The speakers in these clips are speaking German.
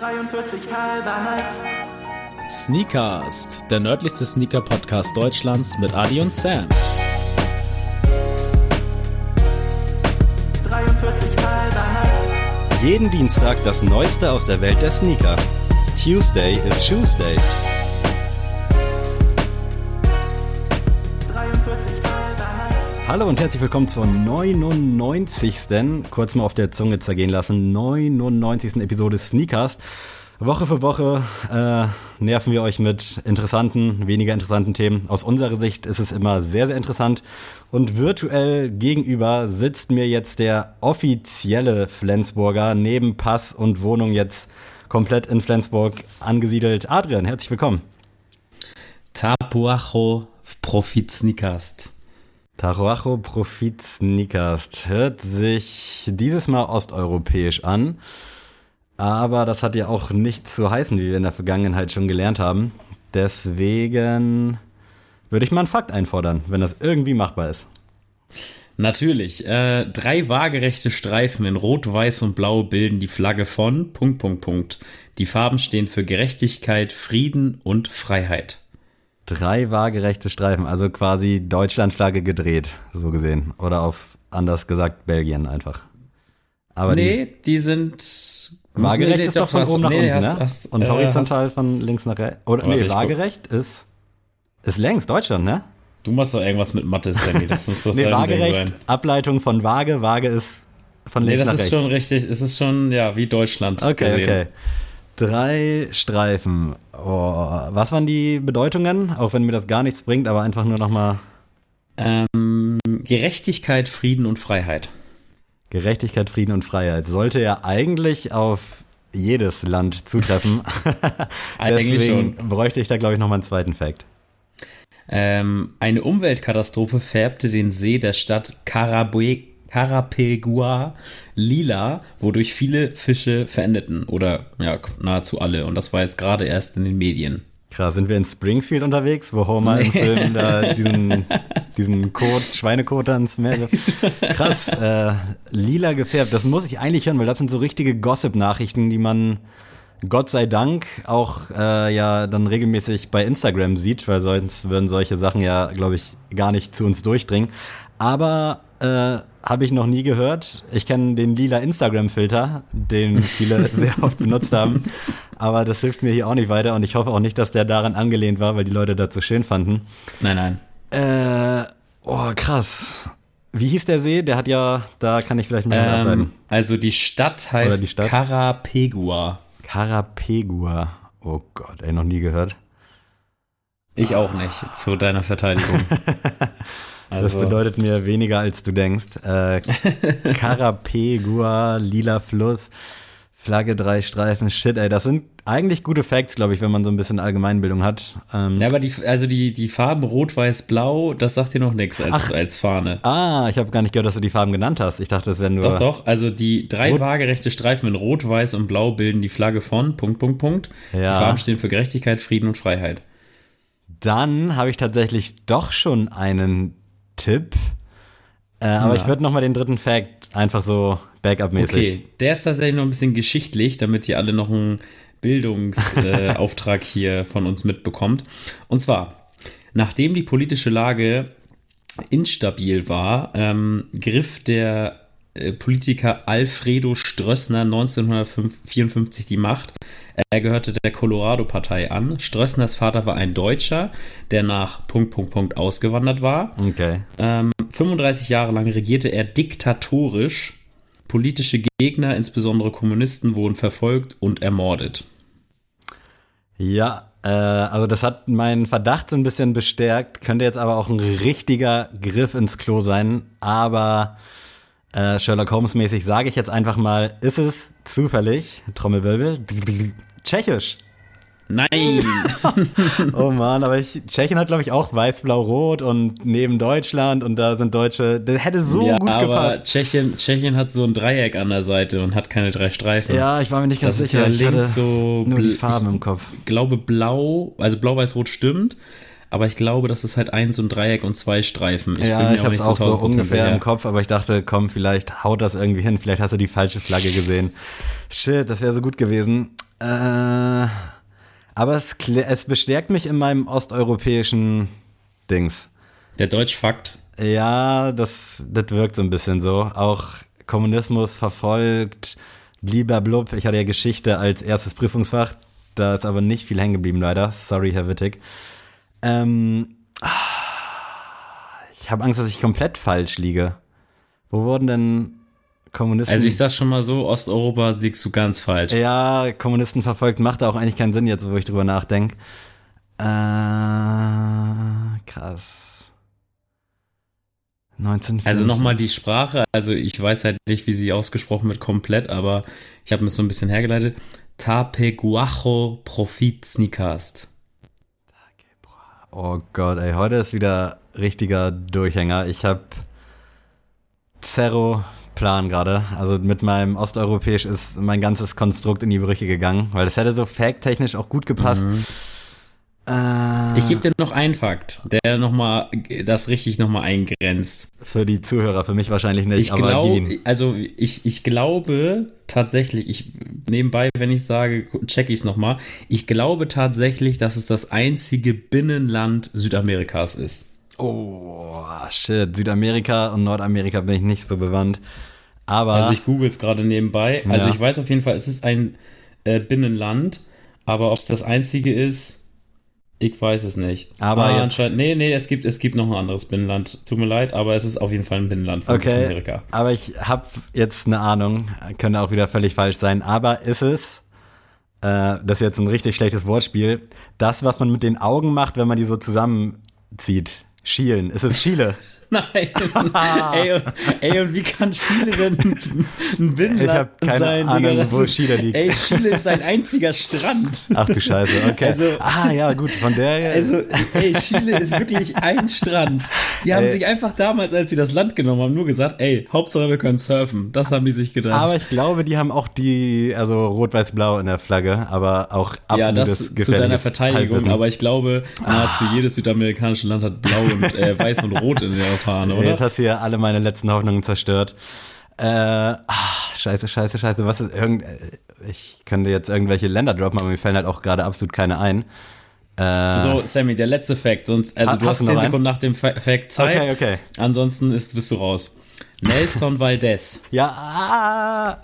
43 halber nice. Sneakast, der nördlichste Sneaker-Podcast Deutschlands mit Adi und Sam. 43 halber nice. Jeden Dienstag das Neueste aus der Welt der Sneaker. Tuesday is Tuesday. Hallo und herzlich willkommen zur 99. kurz mal auf der Zunge zergehen lassen, 99. Episode Sneakers. Woche für Woche äh, nerven wir euch mit interessanten, weniger interessanten Themen. Aus unserer Sicht ist es immer sehr, sehr interessant. Und virtuell gegenüber sitzt mir jetzt der offizielle Flensburger, neben Pass und Wohnung jetzt komplett in Flensburg angesiedelt. Adrian, herzlich willkommen. Tapuacho Profit Sneakast. Taroacho Profit Sneakers hört sich dieses Mal osteuropäisch an, aber das hat ja auch nicht zu heißen, wie wir in der Vergangenheit schon gelernt haben. Deswegen würde ich mal einen Fakt einfordern, wenn das irgendwie machbar ist. Natürlich. Äh, drei waagerechte Streifen in Rot, Weiß und Blau bilden die Flagge von Punkt, Punkt, Punkt. Die Farben stehen für Gerechtigkeit, Frieden und Freiheit. Drei waagerechte Streifen, also quasi Deutschlandflagge gedreht, so gesehen. Oder auf anders gesagt Belgien einfach. Aber nee, die, sind. die waagerecht nee, ist doch von oben nach nee, unten, hast- ne? hast- Und äh, horizontal hast- von links nach rechts. Oder Warte, nee, guck. waagerecht ist ist längs Deutschland, ne? Du machst doch irgendwas mit Mathe, Sammy. Das muss doch Nee, Ding waagerecht, sein. Ableitung von Waage, Waage ist von Nee, links das nach ist rechts. schon richtig. Es ist schon, ja, wie Deutschland. Okay, gesehen. okay. Drei Streifen. Oh, was waren die Bedeutungen? Auch wenn mir das gar nichts bringt, aber einfach nur nochmal Ähm, Gerechtigkeit, Frieden und Freiheit. Gerechtigkeit, Frieden und Freiheit. Sollte ja eigentlich auf jedes Land zutreffen. Eigentlich Deswegen schon. bräuchte ich da, glaube ich, nochmal einen zweiten Fact. Ähm, eine Umweltkatastrophe färbte den See der Stadt Carabue- Carapegua lila, wodurch viele Fische verendeten. Oder ja, nahezu alle. Und das war jetzt gerade erst in den Medien. Krass, sind wir in Springfield unterwegs, wo Homer im Film da diesen, diesen Kot, Schweinekot da ins Meer? Krass, äh, lila gefärbt. Das muss ich eigentlich hören, weil das sind so richtige Gossip-Nachrichten, die man Gott sei Dank auch äh, ja dann regelmäßig bei Instagram sieht, weil sonst würden solche Sachen ja, glaube ich, gar nicht zu uns durchdringen. Aber äh, habe ich noch nie gehört. Ich kenne den lila Instagram-Filter, den viele sehr oft benutzt haben. Aber das hilft mir hier auch nicht weiter und ich hoffe auch nicht, dass der daran angelehnt war, weil die Leute das so schön fanden. Nein, nein. Äh, oh, krass. Wie hieß der See? Der hat ja, da kann ich vielleicht ein bisschen Ähm, ableiten. also die Stadt heißt die Stadt? Carapegua. Carapegua. Oh Gott, ey, noch nie gehört. Ich auch nicht, zu deiner Verteidigung. Das Also, bedeutet mir weniger, als du denkst. Äh, Carapegua, lila Fluss, Flagge, drei Streifen, shit, ey, das sind eigentlich gute Facts, glaube ich, wenn man so ein bisschen Allgemeinbildung hat. Ähm, ja, aber die, also die, die Farben Rot, Weiß, Blau, das sagt dir noch nichts als, als Fahne. Ah, ich habe gar nicht gehört, dass du die Farben genannt hast. Ich dachte, das wären nur. Doch, doch. Also die drei Rot- waagerechte Streifen in Rot, Weiß und Blau bilden die Flagge von Punkt, Punkt, Punkt. Ja. Die Farben stehen für Gerechtigkeit, Frieden und Freiheit. Dann habe ich tatsächlich doch schon einen Tipp. Äh, aber Ja. ich würde noch mal den dritten Fact einfach so Backup-mäßig. Okay, der ist tatsächlich noch ein bisschen geschichtlich, damit ihr alle noch einen Bildungsauftrag äh, hier von uns mitbekommt. Und zwar, nachdem die politische Lage instabil war, ähm, griff der äh, Politiker Alfredo Strössner 1954 die Macht. Er gehörte der Colorado-Partei an. Strössners Vater war ein Deutscher, der nach Punkt, Punkt, Punkt ausgewandert war. Okay. Ähm, 35 Jahre lang regierte er diktatorisch. Politische Gegner, insbesondere Kommunisten, wurden verfolgt und ermordet. Ja, äh, also das hat meinen Verdacht so ein bisschen bestärkt. Könnte jetzt aber auch ein richtiger Griff ins Klo sein. Aber äh, Sherlock Holmes-mäßig sage ich jetzt einfach mal, ist es zufällig, Trommelwirbel, tschechisch. Nein! Oh Mann, aber ich, Tschechien hat, glaube ich, auch weiß, blau, rot und neben Deutschland und da sind Deutsche, das hätte so ja, gut aber gepasst. Tschechien, Tschechien hat so ein Dreieck an der Seite und hat keine drei Streifen. Ja, ich war mir nicht ganz das ist sicher. ja ich links so. nur die Farben im Kopf. Ich glaube, blau, also blau, weiß, rot stimmt. Aber ich glaube, das ist halt eins und Dreieck und zwei Streifen. Ich ja, ich habe es auch so ungefähr im Kopf, aber ich dachte, komm, vielleicht haut das irgendwie hin, vielleicht hast du die falsche Flagge gesehen. Shit, das wäre so gut gewesen. Äh, aber es, es bestärkt mich in meinem osteuropäischen Dings. Der Deutschfakt. Ja, das, das wirkt so ein bisschen so. Auch Kommunismus verfolgt, blub. Ich hatte ja Geschichte als erstes Prüfungsfach. Da ist aber nicht viel hängen geblieben, leider. Sorry, Herr Wittig. Ähm, ich habe Angst, dass ich komplett falsch liege. Wo wurden denn Kommunisten. Also ich sag schon mal so, Osteuropa liegst du ganz falsch. Ja, Kommunisten verfolgt macht auch eigentlich keinen Sinn jetzt, wo ich drüber nachdenke. Äh, krass. 19. Also nochmal die Sprache, also ich weiß halt nicht, wie sie ausgesprochen wird komplett, aber ich habe mir so ein bisschen hergeleitet. Tapeguajo Profit Sneakast. Oh Gott, ey, heute ist wieder richtiger Durchhänger. Ich habe Zero Plan gerade. Also mit meinem Osteuropäisch ist mein ganzes Konstrukt in die Brüche gegangen, weil das hätte so fact-technisch auch gut gepasst. Mhm. Äh, ich gebe dir noch einen Fakt, der nochmal das richtig nochmal eingrenzt. Für die Zuhörer, für mich wahrscheinlich nicht. Ich glaube, also ich, ich glaube tatsächlich, ich nebenbei, wenn ich sage, check ich es nochmal, ich glaube tatsächlich, dass es das einzige Binnenland Südamerikas ist. Oh, shit. Südamerika und Nordamerika bin ich nicht so bewandt. Aber. Also ich google es gerade nebenbei. Also ja. ich weiß auf jeden Fall, es ist ein äh, Binnenland, aber ob es das einzige ist, ich weiß es nicht. Aber ah, anscheinend, nee, nee, es gibt, es gibt noch ein anderes Binnenland. Tut mir leid, aber es ist auf jeden Fall ein Binnenland von okay, Amerika. Aber ich habe jetzt eine Ahnung, könnte auch wieder völlig falsch sein, aber ist es, äh, das ist jetzt ein richtig schlechtes Wortspiel, das, was man mit den Augen macht, wenn man die so zusammenzieht? Schielen. Ist es Chile? Nein. ey, und, ey, und wie kann Chile denn ein Binnenland ich hab keine sein? Ahnung, Digga, wo ist, Chile liegt. Ey, Chile ist ein einziger Strand. Ach du Scheiße, okay. Also, ah ja, gut, von der. Also, ey, Chile ist wirklich ein Strand. Die haben ey. sich einfach damals, als sie das Land genommen haben, nur gesagt, ey, Hauptsache wir können surfen. Das haben die sich gedacht. Aber ich glaube, die haben auch die, also rot-weiß-blau in der Flagge, aber auch absolutes Ja, das zu deiner Verteidigung, Halbwissen. aber ich glaube, nahezu ah. jedes südamerikanische Land hat blau und äh, weiß und rot in der fahren, oder? Jetzt hast du ja alle meine letzten Hoffnungen zerstört. Äh, ach, scheiße, scheiße, scheiße. Was ist irgend. Ich könnte jetzt irgendwelche Länder droppen, aber mir fallen halt auch gerade absolut keine ein. Äh, so, Sammy, der letzte Fact. Sonst, also du hast 10 Sekunden einen? nach dem Fact Zeit. Okay, okay. Ansonsten ist, bist du raus. Nelson Valdez. Ja, ah,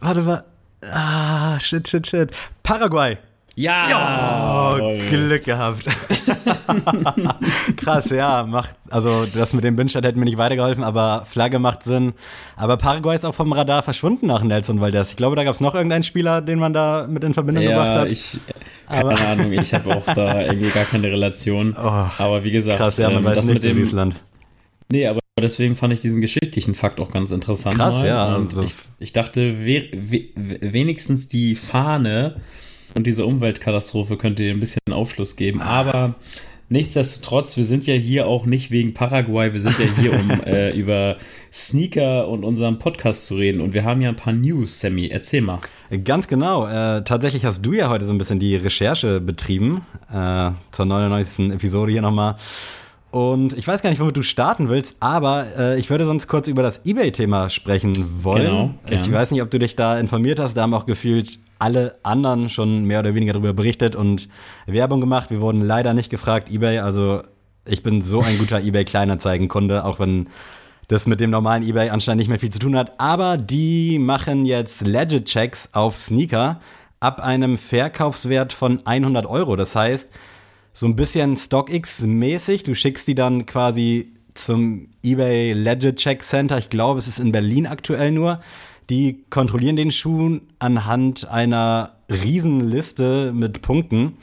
warte mal. Ah, shit, shit, shit. Paraguay. Ja! Oh, Glück gehabt. Krass, ja, macht, also das mit dem Bindstadt hätte mir nicht weitergeholfen, aber Flagge macht Sinn. Aber Paraguay ist auch vom Radar verschwunden nach Nelson Valdez. Ich glaube, da gab es noch irgendeinen Spieler, den man da mit in Verbindung ja, gebracht hat. Ich, keine aber, Ahnung, ich habe auch da irgendwie gar keine Relation. Oh, aber wie gesagt, krass, ja, man ähm, weiß das nicht mit dem, in Land. Nee, aber deswegen fand ich diesen geschichtlichen Fakt auch ganz interessant. Krass, mal. ja. Und also. ich, ich, dachte, we, we, wenigstens die Fahne und diese Umweltkatastrophe könnte dir ein bisschen Aufschluss geben. Aber nichtsdestotrotz, wir sind ja hier auch nicht wegen Paraguay, wir sind ja hier, um äh, über Sneaker und unseren Podcast zu reden. Und wir haben ja ein paar News, Sammy. Erzähl mal. Ganz genau. Äh, tatsächlich hast du ja heute so ein bisschen die Recherche betrieben. Äh, zur 99. Episode hier nochmal. Und ich weiß gar nicht, womit du starten willst, aber äh, ich würde sonst kurz über das Ebay-Thema sprechen wollen. Genau, gern. ich weiß nicht, ob du dich da informiert hast. Da haben auch gefühlt alle anderen schon mehr oder weniger darüber berichtet und Werbung gemacht. Wir wurden leider nicht gefragt, eBay. Also ich bin so ein guter eBay-Kleinanzeigenkunde, auch wenn das mit dem normalen eBay anscheinend nicht mehr viel zu tun hat. Aber die machen jetzt Legit-Checks auf Sneaker ab einem Verkaufswert von 100 Euro. Das heißt, so ein bisschen StockX-mäßig. Du schickst die dann quasi zum eBay Legit Check Center. Ich glaube, es ist in Berlin aktuell nur. Die kontrollieren den Schuh anhand einer Riesenliste mit Punkten.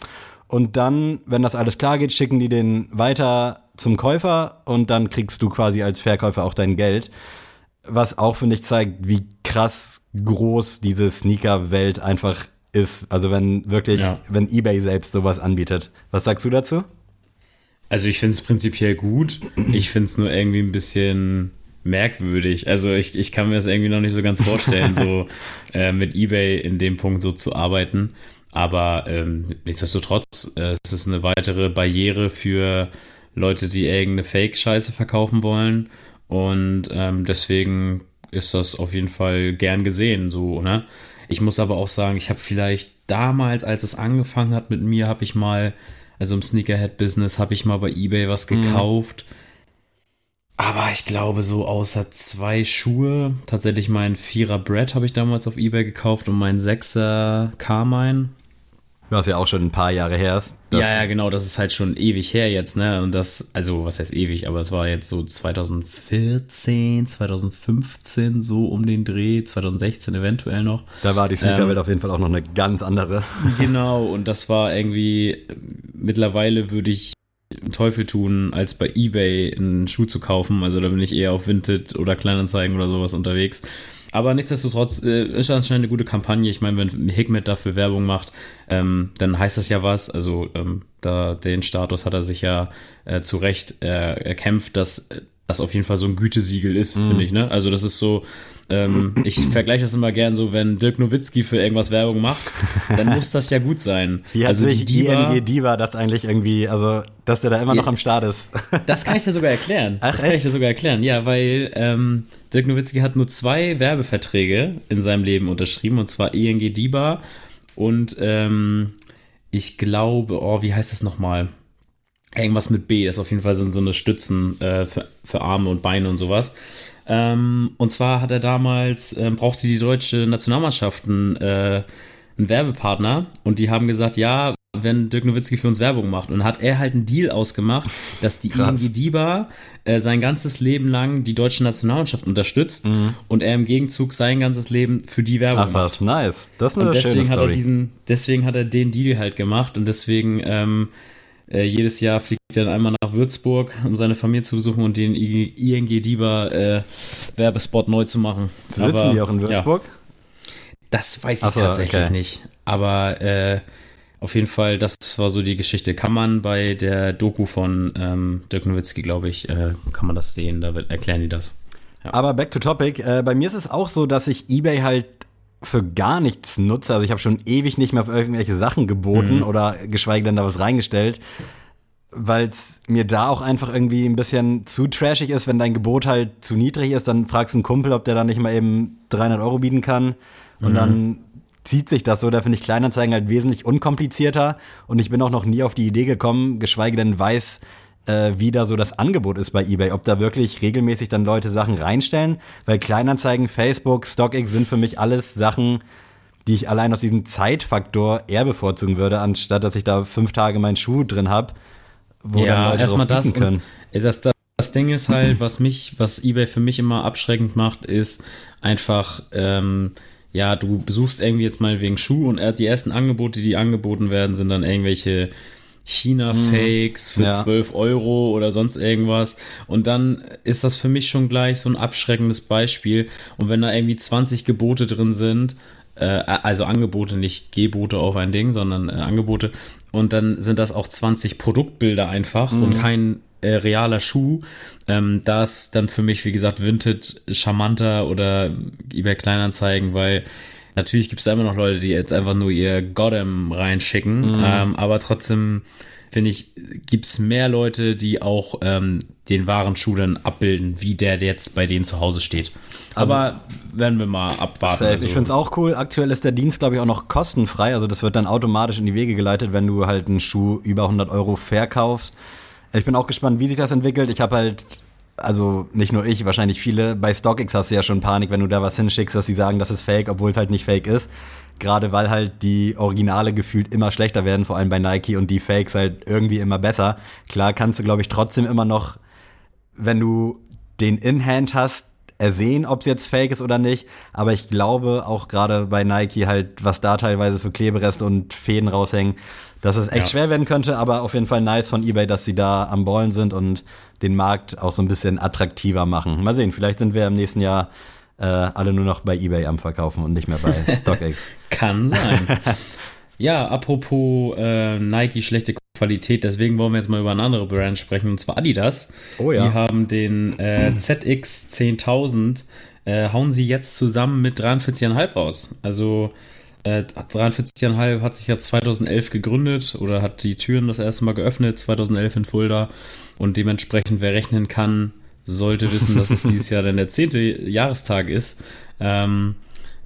Und dann, wenn das alles klar geht, schicken die den weiter zum Käufer und dann kriegst du quasi als Verkäufer auch dein Geld. Was auch, finde ich, zeigt, wie krass groß diese Sneaker-Welt einfach ist. Also wenn wirklich, ja. wenn eBay selbst sowas anbietet. Was sagst du dazu? Also ich finde es prinzipiell gut. Ich finde es nur irgendwie ein bisschen merkwürdig. Also ich, ich kann mir das irgendwie noch nicht so ganz vorstellen, so äh, mit eBay in dem Punkt so zu arbeiten. Aber ähm, nichtsdestotrotz, äh, es ist eine weitere Barriere für Leute, die irgendeine Fake-Scheiße verkaufen wollen. Und ähm, deswegen ist das auf jeden Fall gern gesehen, so, ne? Ich muss aber auch sagen, ich habe vielleicht damals, als es angefangen hat mit mir, habe ich mal, also im Sneakerhead-Business, habe ich mal bei eBay was gekauft. Aber ich glaube, so außer zwei Schuhe, tatsächlich mein Vierer Brett habe ich damals auf eBay gekauft und mein Sechser Carmine. Was ja auch schon ein paar Jahre her ist. Ja, ja, genau, das ist halt schon ewig her jetzt, ne? Und das, also, was heißt ewig, aber es war jetzt so 2014, 2015, so um den Dreh, 2016 eventuell noch. Da war die Sneakerwelt Ähm, auf jeden Fall auch noch eine ganz andere. Genau, und das war irgendwie, mittlerweile würde ich Teufel tun, als bei Ebay einen Schuh zu kaufen. Also da bin ich eher auf Vinted oder Kleinanzeigen oder sowas unterwegs. Aber nichtsdestotrotz äh, ist das anscheinend eine gute Kampagne. Ich meine, wenn Hikmet dafür Werbung macht, ähm, dann heißt das ja was. Also ähm, da den Status hat er sich ja äh, zu Recht äh, erkämpft, dass das auf jeden Fall so ein Gütesiegel ist, Mhm. finde ich. Ne? Also das ist so, ähm, ich vergleiche das immer gern so, wenn Dirk Nowitzki für irgendwas Werbung macht, dann muss das ja gut sein. Wie hat also sich ING Diva das eigentlich irgendwie, also dass der da immer noch am Start ist. Das kann ich dir sogar erklären. Ach, das kann ich echt? dir sogar erklären, ja, weil ähm, Dirk Nowitzki hat nur zwei Werbeverträge in seinem Leben unterschrieben, und zwar ING DIBA und ähm, ich glaube, oh, wie heißt das nochmal? Irgendwas mit B, das ist auf jeden Fall so, so eine Stützen äh, für, für Arme und Beine und sowas. Ähm, und zwar hat er damals, ähm, brauchte die deutsche Nationalmannschaften äh, einen Werbepartner und die haben gesagt, ja, wenn Dirk Nowitzki für uns Werbung macht. Und hat er halt einen Deal ausgemacht, dass die. ING DIBA äh, sein ganzes Leben lang die deutsche Nationalmannschaft unterstützt und er im Gegenzug sein ganzes Leben für die Werbung Mhm. Ach macht. was, nice. Das ist eine Und deswegen hat er diesen, deswegen hat er den Deal halt gemacht und deswegen ähm, äh, jedes Jahr fliegt er dann einmal nach Würzburg, um seine Familie zu besuchen und den I- ING DIBA äh, Werbespot neu zu machen. Sitzen Aber, die auch in Ja, Würzburg? das weiß ich so, tatsächlich okay. nicht. Aber äh, auf jeden Fall, das war so die Geschichte. Kann man bei der Doku von ähm, Dirk Nowitzki, glaube ich, äh, kann man das sehen. Da wird, erklären die das. Aber back to topic. Äh, bei mir ist es auch so, dass ich eBay halt für gar nichts nutze. Also ich habe schon ewig nicht mehr auf irgendwelche Sachen geboten oder geschweige denn da was reingestellt, weil es mir da auch einfach irgendwie ein bisschen zu trashig ist, wenn dein Gebot halt zu niedrig ist, dann fragst du einen Kumpel, ob der da nicht mal eben 300 Euro bieten kann und dann zieht sich das so. Da finde ich Kleinanzeigen halt wesentlich unkomplizierter und ich bin auch noch nie auf die Idee gekommen, geschweige denn weiß, äh, wie da so das Angebot ist bei eBay, ob da wirklich regelmäßig dann Leute Sachen reinstellen, weil Kleinanzeigen, Facebook, StockX sind für mich alles Sachen, die ich allein aus diesem Zeitfaktor eher bevorzugen würde, anstatt dass ich da fünf Tage meinen Schuh drin habe, wo dann ja, Leute erstmal das. können. Und das, das. Das Ding ist halt, was mich, was eBay für mich immer abschreckend macht, ist einfach, ähm, ja, du besuchst irgendwie jetzt mal wegen Schuh und er- die ersten Angebote, die angeboten werden, sind dann irgendwelche China-Fakes für Ja. 12 Euro oder sonst irgendwas. Und dann ist das für mich schon gleich so ein abschreckendes Beispiel. Und wenn da irgendwie 20 Gebote drin sind, äh, also Angebote, nicht Gebote auf ein Ding, sondern äh, Angebote. Und dann sind das auch 20 Produktbilder einfach und kein äh, realer Schuh. Ähm, da ist dann für mich, wie gesagt, Vinted charmanter oder eBay Kleinanzeigen, weil natürlich gibt es da immer noch Leute, die jetzt einfach nur ihr Goddam reinschicken. Ähm, aber trotzdem finde ich, gibt es mehr Leute, die auch ähm, den wahren Schuh dann abbilden, wie der jetzt bei denen zu Hause steht. Aber werden wir mal abwarten. Safe. Also, Ich finde es auch cool. Aktuell ist der Dienst, glaube ich, auch noch kostenfrei. Also das wird dann automatisch in die Wege geleitet, wenn du halt einen Schuh über 100 Euro verkaufst. Ich bin auch gespannt, wie sich das entwickelt. Ich habe halt, also nicht nur ich, wahrscheinlich viele. Bei StockX hast du ja schon Panik, wenn du da was hinschickst, dass sie sagen, das ist fake, obwohl es halt nicht fake ist. Gerade weil halt die Originale gefühlt immer schlechter werden, vor allem bei Nike und die Fakes halt irgendwie immer besser. Klar kannst du, glaube ich, trotzdem immer noch wenn du den In-Hand hast, ersehen, ob es jetzt fake ist oder nicht. Aber ich glaube auch gerade bei Nike halt, was da teilweise für Klebereste und Fäden raushängen, dass es echt Ja. schwer werden könnte. Aber auf jeden Fall nice von eBay, dass sie da am Ballen sind und den Markt auch so ein bisschen attraktiver machen. Mal sehen, vielleicht sind wir im nächsten Jahr äh, alle nur noch bei eBay am Verkaufen und nicht mehr bei StockX. Kann sein. ja, apropos äh, Nike schlechte Qualität, deswegen wollen wir jetzt mal über eine andere Brand sprechen, und zwar Adidas. Oh ja. Die haben den äh, ZX 10.000, äh, hauen sie jetzt zusammen mit 43,5 raus. Also Äh, 43,5 hat sich ja 2011 gegründet oder hat die Türen das erste Mal geöffnet, 2011 in Fulda. Und dementsprechend, wer rechnen kann, sollte wissen, dass es dieses Jahr dann der zehnte Jahrestag ist. Ähm,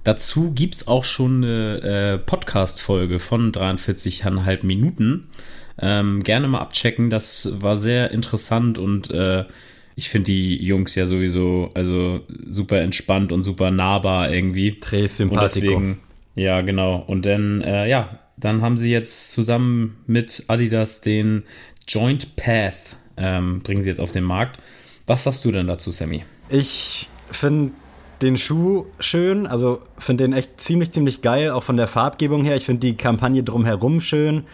dazu gibt es auch schon eine äh, Podcast-Folge von 43,5 Minuten. Ähm, gerne mal abchecken, das war sehr interessant und äh, ich finde die Jungs ja sowieso also super entspannt und super nahbar irgendwie. Und Sympathico. deswegen, ja, genau. Und dann, äh, ja, dann haben sie jetzt zusammen mit Adidas den Joint Path, ähm, bringen sie jetzt auf den Markt. Was sagst du denn dazu, Sammy? Ich finde den Schuh schön, also finde den echt ziemlich, ziemlich geil, auch von der Farbgebung her. Ich finde die Kampagne drumherum schön.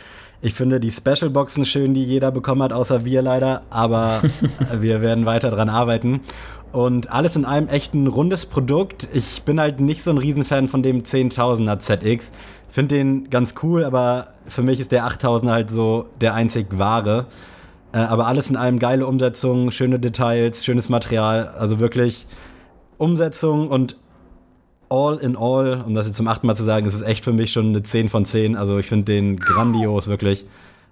Ich finde die Special-Boxen schön, die jeder bekommen hat, außer wir leider. Aber wir werden weiter dran arbeiten. Und alles in allem echt ein rundes Produkt. Ich bin halt nicht so ein Riesenfan von dem 10.000er ZX. Finde den ganz cool, aber für mich ist der 8.000er halt so der einzig wahre. Äh, aber alles in allem geile Umsetzung, schöne Details, schönes Material. Also wirklich Umsetzung und all in all, um das jetzt zum achten Mal zu sagen, ist es echt für mich schon eine 10 von 10. Also ich finde den grandios, wirklich.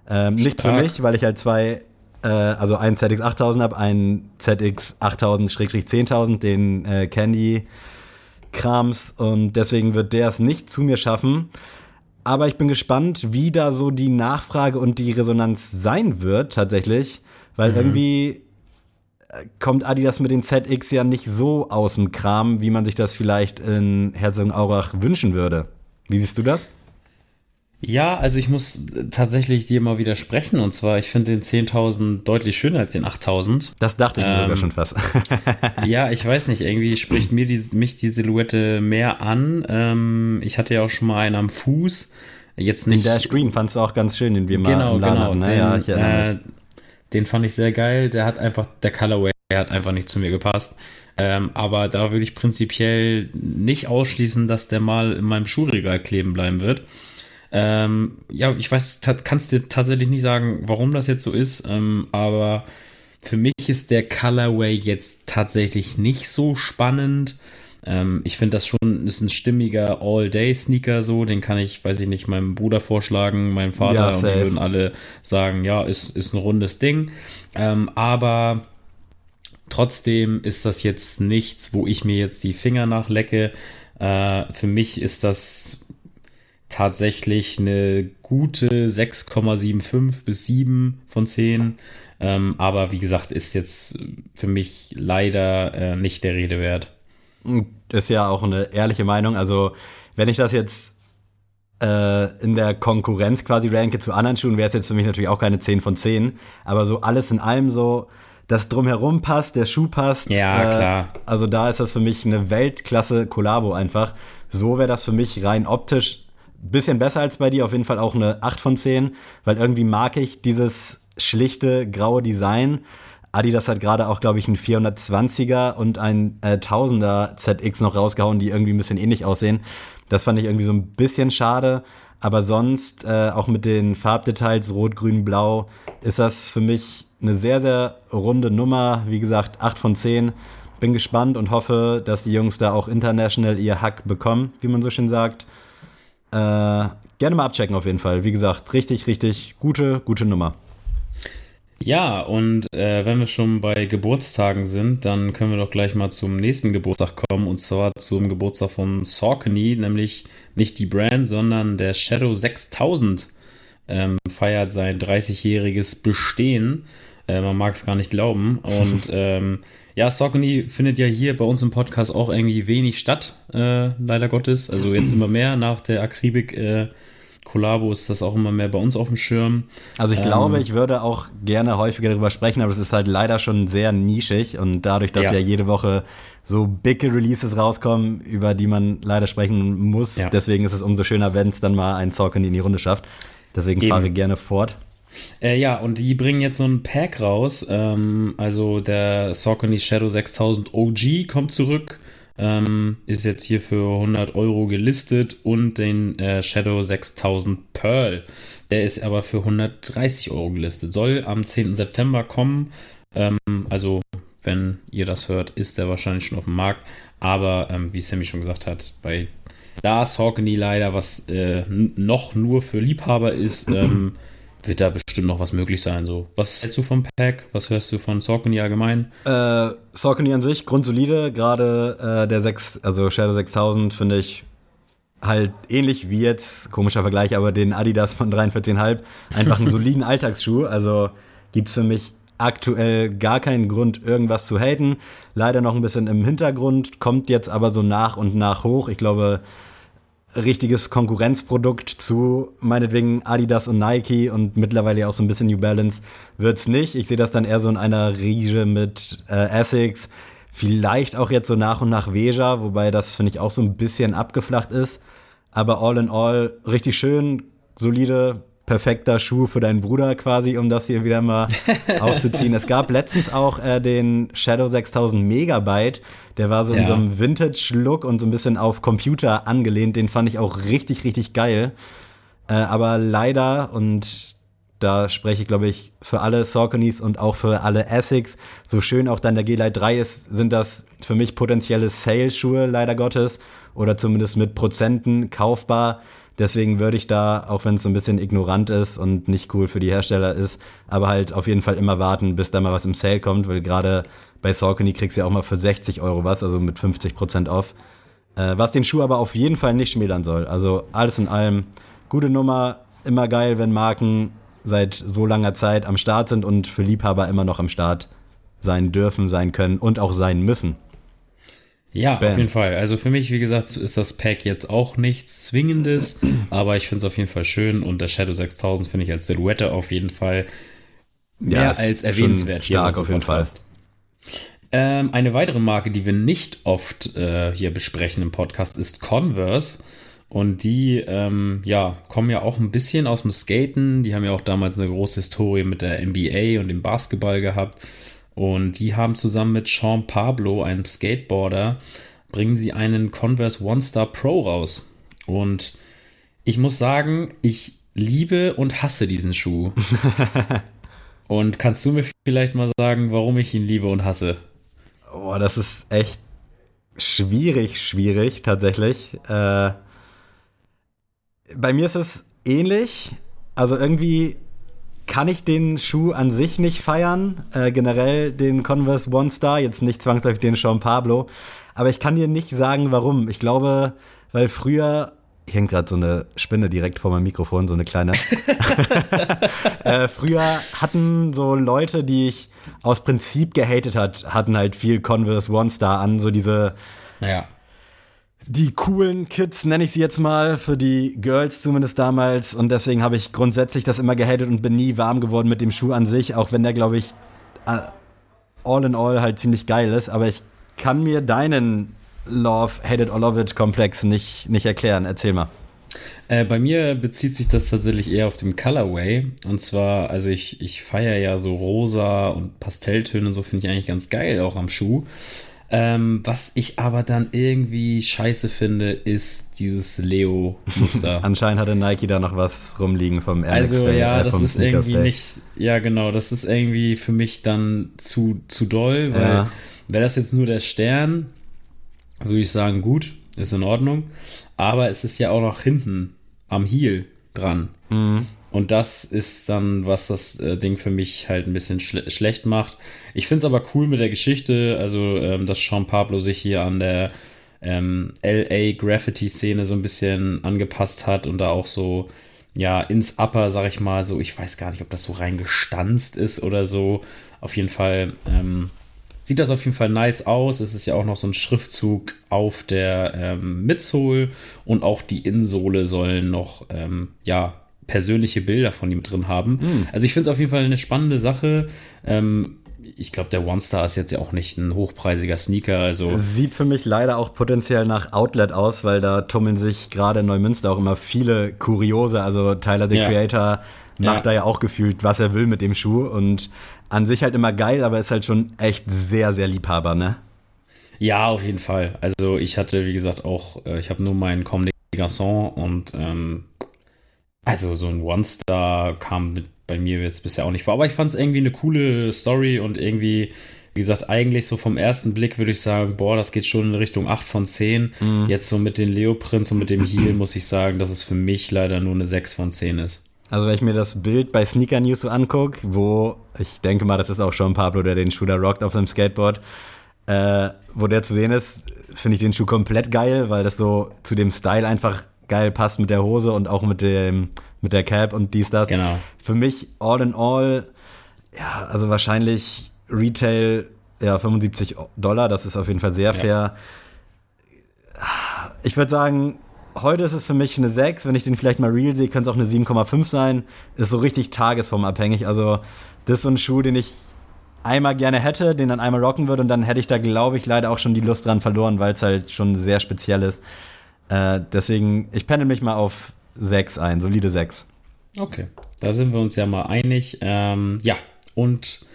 Ähm, nicht für mich, weil ich halt zwei, äh, also einen ZX 8000 habe, einen ZX 8000-10000, den äh, Candy Krams und deswegen wird der es nicht zu mir schaffen. Aber ich bin gespannt, wie da so die Nachfrage und die Resonanz sein wird, tatsächlich. Weil irgendwie äh, kommt Adidas mit den ZX ja nicht so aus dem Kram, wie man sich das vielleicht in Herzogenaurach wünschen würde. Wie siehst du das? Ja, also ich muss tatsächlich dir mal widersprechen. Und zwar, ich finde den 10.000 deutlich schöner als den 8.000. Das dachte ich mir Ähm, sogar schon fast. Ja, ich weiß nicht, irgendwie spricht mir die, mich die Silhouette mehr an. Ähm, ich hatte ja auch schon mal einen am Fuß. Jetzt Den nicht. Dash Green fandst du auch ganz schön, den wir mal genau, genau. hatten. Den, Naja, ich erinnere äh, den fand ich sehr geil. Der hat einfach, der Colorway der hat einfach nicht zu mir gepasst. Ähm, aber da würde ich prinzipiell nicht ausschließen, dass der mal in meinem Schuhregal kleben bleiben wird. Ähm, ja, ich weiß, kannst dir tatsächlich nicht sagen, warum das jetzt so ist, ähm, aber für mich ist der Colorway jetzt tatsächlich nicht so spannend. Ähm, ich finde das schon ist ein stimmiger All-Day-Sneaker so, den kann ich, weiß ich nicht, meinem Bruder vorschlagen, meinem Vater Ja, und die würden alle sagen, ja, ist, ist ein rundes Ding. Ähm, aber trotzdem ist das jetzt nichts, wo ich mir jetzt die Finger nachlecke. Äh, für mich ist das tatsächlich eine gute 6,75 bis 7 von 10. Ähm, aber wie gesagt, ist jetzt für mich leider äh, nicht der Rede wert. ist ja auch eine ehrliche Meinung. Also, wenn ich das jetzt äh, in der Konkurrenz quasi ranke zu anderen Schuhen, wäre es jetzt für mich natürlich auch keine 10 von 10. Aber so alles in allem so, das drumherum passt, der Schuh passt. Ja, äh, klar. Also da ist das für mich eine Weltklasse Kollabo einfach. So wäre das für mich rein optisch bisschen besser als bei dir, auf jeden Fall auch eine 8 von 10, weil irgendwie mag ich dieses schlichte graue Design. Adidas hat gerade auch, glaube ich, einen 420er und ein äh, 1000er ZX noch rausgehauen, die irgendwie ein bisschen ähnlich aussehen. Das fand ich irgendwie so ein bisschen schade. Aber sonst, äh, auch mit den Farbdetails Rot, Grün, Blau, ist das für mich eine sehr, sehr runde Nummer. Wie gesagt, 8 von 10. Bin gespannt und hoffe, dass die Jungs da auch international ihr Hack bekommen, wie man so schön sagt. Äh, gerne mal abchecken auf jeden Fall. Wie gesagt, richtig, richtig gute, gute Nummer. Ja, und äh, wenn wir schon bei Geburtstagen sind, dann können wir doch gleich mal zum nächsten Geburtstag kommen und zwar zum Geburtstag von Saucony, nämlich nicht die Brand, sondern der Shadow 6000 ähm, feiert sein 30-jähriges Bestehen. Äh, man mag es gar nicht glauben. Und ähm, ja, Saucony findet ja hier bei uns im Podcast auch irgendwie wenig statt, äh, leider Gottes. Also jetzt immer mehr nach der Akribik. Äh, Kollabo ist das auch immer mehr bei uns auf dem Schirm. Also ich glaube, ich würde auch gerne häufiger darüber sprechen, aber es ist halt leider schon sehr nischig und dadurch, dass Ja. ja, jede Woche so bicke Releases rauskommen, über die man leider sprechen muss, Ja. deswegen ist es umso schöner, wenn es dann mal ein Saucony in die Runde schafft. Deswegen Eben. fahre gerne fort. Äh, ja, und die bringen jetzt so ein Pack raus. Ähm, also der Saucony Shadow 6000 OG kommt zurück. Ähm, ist jetzt hier für 100 Euro gelistet und den äh, Shadow 6000 Pearl. Der ist aber für 130 Euro gelistet. Soll am 10. September kommen. Ähm, also, wenn ihr das hört, ist der wahrscheinlich schon auf dem Markt. Aber ähm, wie Sammy schon gesagt hat, bei Da Saucony leider was äh, noch nur für Liebhaber ist, ähm, wird da bestimmt noch was möglich sein. So. Was hältst du vom Pack? Was hörst du von Saucony allgemein? Äh, Saucony an sich, grundsolide, gerade äh, der 6, also Shadow 6000 finde ich halt ähnlich wie jetzt, komischer Vergleich, aber den Adidas von 43,5, einfach einen soliden Alltagsschuh. Also gibt es für mich aktuell gar keinen Grund, irgendwas zu haten. Leider noch ein bisschen im Hintergrund, kommt jetzt aber so nach und nach hoch. Ich glaube, richtiges Konkurrenzprodukt zu meinetwegen Adidas und Nike und mittlerweile auch so ein bisschen New Balance wird's nicht. Ich sehe das dann eher so in einer Riege mit äh, Essex, vielleicht auch jetzt so nach und nach Veja, wobei das finde ich auch so ein bisschen abgeflacht ist. Aber all in all richtig schön, solide, perfekter Schuh für deinen Bruder quasi, um das hier wieder mal aufzuziehen. Es gab letztens auch äh, den Shadow 6000 Megabyte, der war so ja. in so einem Vintage-Look und so ein bisschen auf Computer angelehnt. Den fand ich auch richtig, richtig geil. Äh, aber leider, und da spreche ich, glaube ich, für alle Sauconys und auch für alle Essex, so schön auch dann der G-Lite 3 ist, sind das für mich potenzielle Sales-Schuhe, leider Gottes, oder zumindest mit Prozenten kaufbar. Deswegen würde ich da, auch wenn es so ein bisschen ignorant ist und nicht cool für die Hersteller ist, aber halt auf jeden Fall immer warten, bis da mal was im Sale kommt, weil gerade bei Saucony kriegst du ja auch mal für 60 Euro was, also mit 50 Prozent off. Äh, was den Schuh aber auf jeden Fall nicht schmälern soll. Also alles in allem, gute Nummer, immer geil, wenn Marken seit so langer Zeit am Start sind und für Liebhaber immer noch am Start sein dürfen, sein können und auch sein müssen. Ja, Bam. auf jeden Fall. Also für mich, wie gesagt, ist das Pack jetzt auch nichts Zwingendes, aber ich finde es auf jeden Fall schön und der Shadow 6000 finde ich als Silhouette auf jeden Fall mehr ja, als erwähnenswert hier stark auf jeden Fall. Ähm, eine weitere Marke, die wir nicht oft äh, hier besprechen im Podcast, ist Converse. Und die, ähm, ja, kommen ja auch ein bisschen aus dem Skaten. Die haben ja auch damals eine große Historie mit der NBA und dem Basketball gehabt. Und die haben zusammen mit Sean Pablo, einem Skateboarder, bringen sie einen Converse One Star Pro raus. Und ich muss sagen, ich liebe und hasse diesen Schuh. und kannst du mir vielleicht mal sagen, warum ich ihn liebe und hasse? Oh, das ist echt schwierig, schwierig tatsächlich. Äh, bei mir ist es ähnlich. Also irgendwie kann ich den Schuh an sich nicht feiern. Äh, generell den Converse One Star, jetzt nicht zwangsläufig den Sean Pablo. Aber ich kann dir nicht sagen, warum. Ich glaube, weil früher hier hängt gerade so eine Spinne direkt vor meinem Mikrofon, so eine kleine. äh, früher hatten so Leute, die ich aus Prinzip gehatet hat, hatten halt viel Converse One Star an, so diese ja die coolen Kids, nenne ich sie jetzt mal, für die Girls zumindest damals. Und deswegen habe ich grundsätzlich das immer gehatet und bin nie warm geworden mit dem Schuh an sich, auch wenn der, glaube ich, äh, all in all halt ziemlich geil ist. Aber ich kann mir deinen Love, Hate It or Love It Komplex nicht, nicht erklären. Erzähl mal. Äh, bei mir bezieht sich das tatsächlich eher auf den Colorway. Und zwar, also ich, ich feiere ja so rosa und Pastelltöne und so, finde ich eigentlich ganz geil, auch am Schuh. Ähm, was ich aber dann irgendwie scheiße finde, ist dieses Leo-Muster. Anscheinend hatte Nike da noch was rumliegen vom Air Also Day, ja, äh, das ist Sneakers irgendwie Day. nicht, ja genau, das ist irgendwie für mich dann zu, zu doll, weil ja. wäre das jetzt nur der Stern, würde ich sagen, gut, ist in Ordnung. Aber es ist ja auch noch hinten am Heel dran. Mhm. Und das ist dann, was das äh, Ding für mich halt ein bisschen schle schlecht macht. Ich finde es aber cool mit der Geschichte, also ähm, dass Sean Pablo sich hier an der ähm, LA Graffiti-Szene so ein bisschen angepasst hat und da auch so, ja, ins Upper, sag ich mal, so, ich weiß gar nicht, ob das so reingestanzt ist oder so. Auf jeden Fall ähm, sieht das auf jeden Fall nice aus. Es ist ja auch noch so ein Schriftzug auf der ähm, Midsole und auch die Innensohle sollen noch, ähm, ja, persönliche Bilder von ihm drin haben. Mhm. Also ich finde es auf jeden Fall eine spannende Sache. Ähm, ich glaube, der One Star ist jetzt ja auch nicht ein hochpreisiger Sneaker. Also Sieht für mich leider auch potenziell nach Outlet aus, weil da tummeln sich gerade in Neumünster auch immer viele Kuriose. Also Tyler the ja. Creator macht ja. da ja auch gefühlt, was er will mit dem Schuh. Und an sich halt immer geil, aber ist halt schon echt sehr, sehr Liebhaber, ne? Ja, auf jeden Fall. Also ich hatte, wie gesagt, auch, äh, ich habe nur meinen Comme des Garçons und ähm, also so ein One-Star kam mit, bei mir jetzt bisher auch nicht vor. Aber ich fand es irgendwie eine coole Story und irgendwie Wie gesagt, eigentlich so vom ersten Blick würde ich sagen, boah, das geht schon in Richtung 8 von 10. Mhm. Jetzt so mit den Leoprints und mit dem Heel muss ich sagen, dass es für mich leider nur eine 6 von 10 ist. Also wenn ich mir das Bild bei Sneaker News so angucke, wo ich denke mal, das ist auch schon Pablo, der den Schuh da rockt auf seinem Skateboard, äh, wo der zu sehen ist, finde ich den Schuh komplett geil, weil das so zu dem Style einfach geil passt mit der Hose und auch mit dem mit der Cap und dies das. Genau. Für mich all in all, ja, also wahrscheinlich Retail ja 75 Dollar, das ist auf jeden Fall sehr fair. Ich würde sagen, heute ist es für mich eine 6. Wenn ich den vielleicht mal real sehe, könnte es auch eine 7,5 sein. Ist so richtig tagesformabhängig. Also, das ist so ein Schuh, den ich einmal gerne hätte, den dann einmal rocken würde und dann hätte ich da, glaube ich, leider auch schon die Lust dran verloren, weil es halt schon sehr speziell ist. Äh, deswegen, ich pendel mich mal auf 6 ein, solide 6. Okay, da sind wir uns ja mal einig. Ähm, ja, und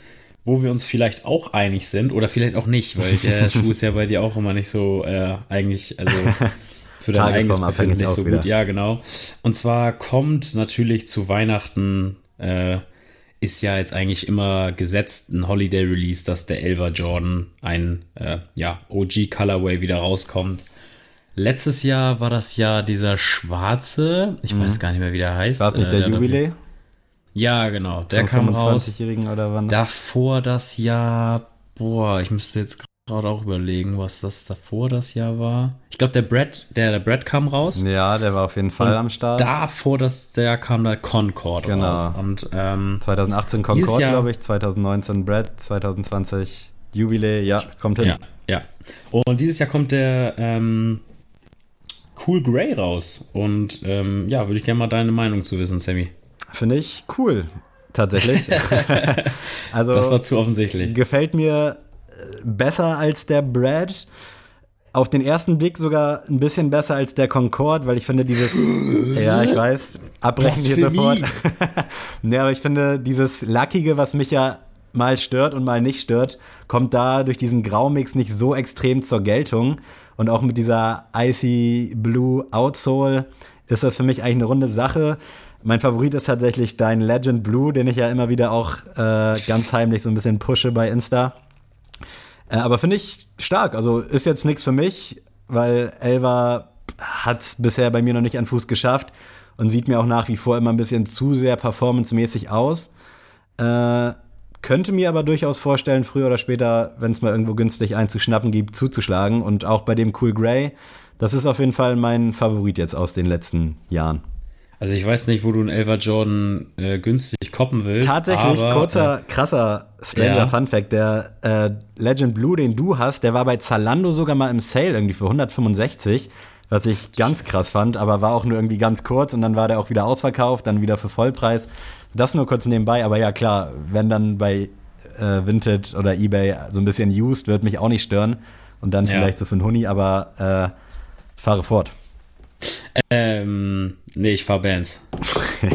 wo wir uns vielleicht auch einig sind oder vielleicht auch nicht, weil der Schuh ist ja bei dir auch immer nicht so äh, eigentlich, also für dein eigenes Befinden nicht so wieder. gut. Ja, genau. Und zwar kommt natürlich zu Weihnachten, äh, ist ja jetzt eigentlich immer gesetzt ein Holiday Release, dass der Elva Jordan, ein äh, ja, OG Colorway wieder rauskommt. Letztes Jahr war das ja dieser schwarze, ich weiß gar nicht mehr, wie der heißt. War es nicht äh, der auf Jubiläe? jeden- Ja, genau, der kam raus. 25-Jährigen oder wann? Davor das Jahr, boah, ich müsste jetzt gerade auch überlegen, was das davor das Jahr war. Ich glaube, der Brad, der, der Brad kam raus. Ja, der war auf jeden Fall Und am Start. Davor das der kam der Concord Genau. raus. Und ähm, 2018 Dieses Concord, Jahr- glaube ich, 2019 Brad, 2020 Jubiläe, ja, kommt hin. ja, ja. Und dieses Jahr kommt der ähm, Cool Grey raus. Und ähm, ja, würde ich gerne mal deine Meinung zu wissen, Sammy. Finde ich cool, tatsächlich. also Das war zu offensichtlich. gefällt mir äh, besser als der Brad. Auf den ersten Blick sogar ein bisschen besser als der Concorde, weil ich finde dieses, ja, ich weiß, abbrechen hier Blasphemie. sofort. nee, aber ich finde dieses Lackige, was mich ja mal stört und mal nicht stört, kommt da durch diesen Graumix nicht so extrem zur Geltung. Und auch mit dieser Icy Blue Outsole ist das für mich eigentlich eine runde Sache. Mein Favorit ist tatsächlich dein Legend Blue, den ich ja immer wieder auch äh, ganz heimlich so ein bisschen pushe bei Insta. Äh, aber finde ich stark. Also ist jetzt nichts für mich, weil Elva hat es bisher bei mir noch nicht an Fuß geschafft und sieht mir auch nach wie vor immer ein bisschen zu sehr performancemäßig aus. Äh, könnte mir aber durchaus vorstellen, früher oder später, wenn es mal irgendwo günstig einzuschnappen gibt, zuzuschlagen. Und auch bei dem Cool Grey, das ist auf jeden Fall mein Favorit jetzt aus den letzten Jahren. Also ich weiß nicht, wo du einen Elva Jordan äh, günstig koppen willst. Tatsächlich, aber, kurzer, krasser Stranger ja. Fun Fact, der äh, Legend Blue, den du hast, der war bei Zalando sogar mal im Sale irgendwie für 165, was ich ganz krass fand, aber war auch nur irgendwie ganz kurz und dann war der auch wieder ausverkauft, dann wieder für Vollpreis. Das nur kurz nebenbei, aber ja klar, wenn dann bei äh, Vinted oder Ebay so ein bisschen used, wird mich auch nicht stören und dann Ja. vielleicht so für einen Huni, aber äh, fahre fort. Ähm, nee, ich fahr Bands.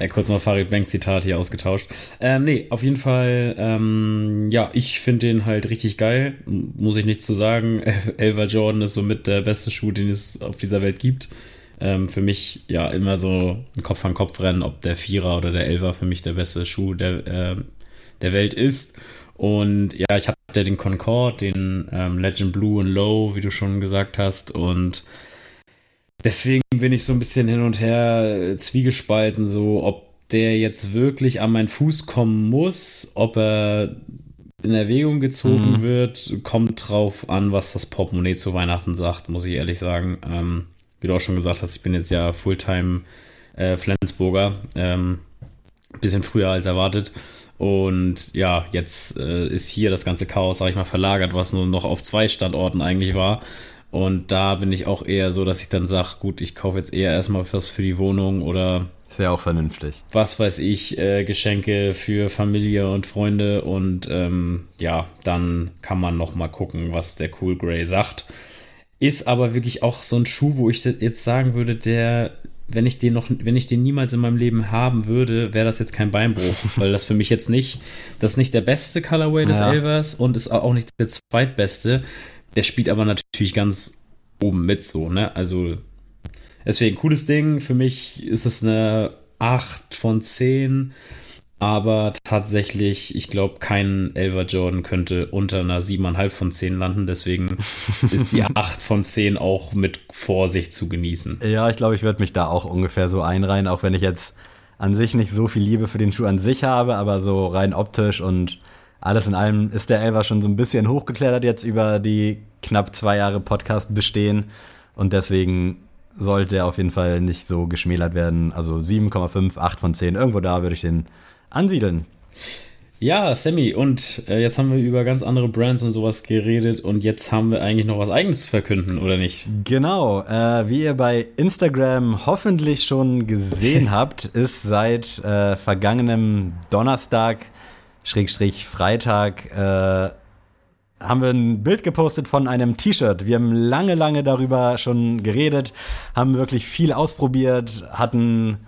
ja, kurz mal Farid Bank Zitat hier ausgetauscht. Ähm, nee, auf jeden Fall, ähm, ja, ich finde den halt richtig geil. Muss ich nichts zu sagen. Elva Jordan ist somit der beste Schuh, den es auf dieser Welt gibt. Ähm, für mich ja immer so ein Kopf an Kopf rennen, ob der Vierer oder der Elva für mich der beste Schuh der, ähm, der Welt ist. Und ja, ich hatte den Concorde, den ähm, Legend Blue und Low, wie du schon gesagt hast. Und deswegen bin ich so ein bisschen hin und her äh, zwiegespalten, so ob der jetzt wirklich an meinen Fuß kommen muss, ob er in Erwägung gezogen Mhm. wird, kommt drauf an, was das Portemonnaie zu Weihnachten sagt, muss ich ehrlich sagen. Ähm, wie du auch schon gesagt hast, ich bin jetzt ja Fulltime äh, Flensburger, ähm, bisschen früher als erwartet. Und ja, jetzt äh, ist hier das ganze Chaos, sag ich mal, verlagert, was nur noch auf zwei Standorten eigentlich war. Und da bin ich auch eher so, dass ich dann sage, gut, ich kaufe jetzt eher erstmal was für die Wohnung oder Ist ja auch vernünftig. was weiß ich, äh, Geschenke für Familie und Freunde und ähm, ja, dann kann man noch mal gucken, was der Cool Grey sagt. Ist aber wirklich auch so ein Schuh, wo ich jetzt sagen würde, der, wenn ich den noch, wenn ich den niemals in meinem Leben haben würde, wäre das jetzt kein Beinbruch, weil das für mich jetzt nicht, das ist nicht der beste Colorway des Ja. Elvers und ist auch nicht der zweitbeste. Der spielt aber natürlich ganz oben mit so, ne? Also Deswegen, cooles Ding. Für mich ist es eine 8 von 10. Aber tatsächlich, ich glaube, kein Elver Jordan könnte unter einer 7,5 von 10 landen. Deswegen ist die 8 von 10 auch mit Vorsicht zu genießen. Ja, ich glaube, ich würde mich da auch ungefähr so einreihen, auch wenn ich jetzt an sich nicht so viel Liebe für den Schuh an sich habe, aber so rein optisch und alles in allem ist der Elver schon so ein bisschen hochgeklettert jetzt über die knapp zwei Jahre Podcast bestehen und deswegen sollte er auf jeden Fall nicht so geschmälert werden. Also 7,5, 8 von 10, irgendwo da würde ich den ansiedeln. Ja, Sammy, und äh, jetzt haben wir über ganz andere Brands und sowas geredet und jetzt haben wir eigentlich noch was Eigenes zu verkünden, oder nicht? Genau, äh, wie ihr bei Instagram hoffentlich schon gesehen habt, ist seit äh, vergangenem Donnerstag, Schrägstrich Freitag, äh, haben wir ein Bild gepostet von einem T-Shirt. Wir haben lange, lange darüber schon geredet, haben wirklich viel ausprobiert, hatten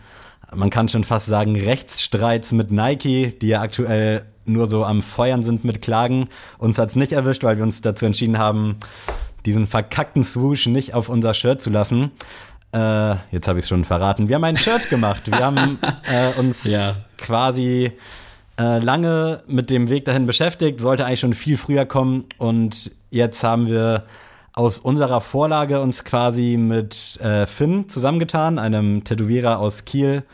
man kann schon fast sagen, Rechtsstreits mit Nike, die ja aktuell nur so am Feuern sind mit Klagen. Uns hat es nicht erwischt, weil wir uns dazu entschieden haben, diesen verkackten Swoosh nicht auf unser Shirt zu lassen. Äh, jetzt habe ich es schon verraten. Wir haben ein Shirt gemacht. Wir haben äh, uns ja. quasi äh, lange mit dem Weg dahin beschäftigt, sollte eigentlich schon viel früher kommen. Und jetzt haben wir aus unserer Vorlage uns quasi mit äh, Finn zusammengetan, einem Tätowierer aus Kiel.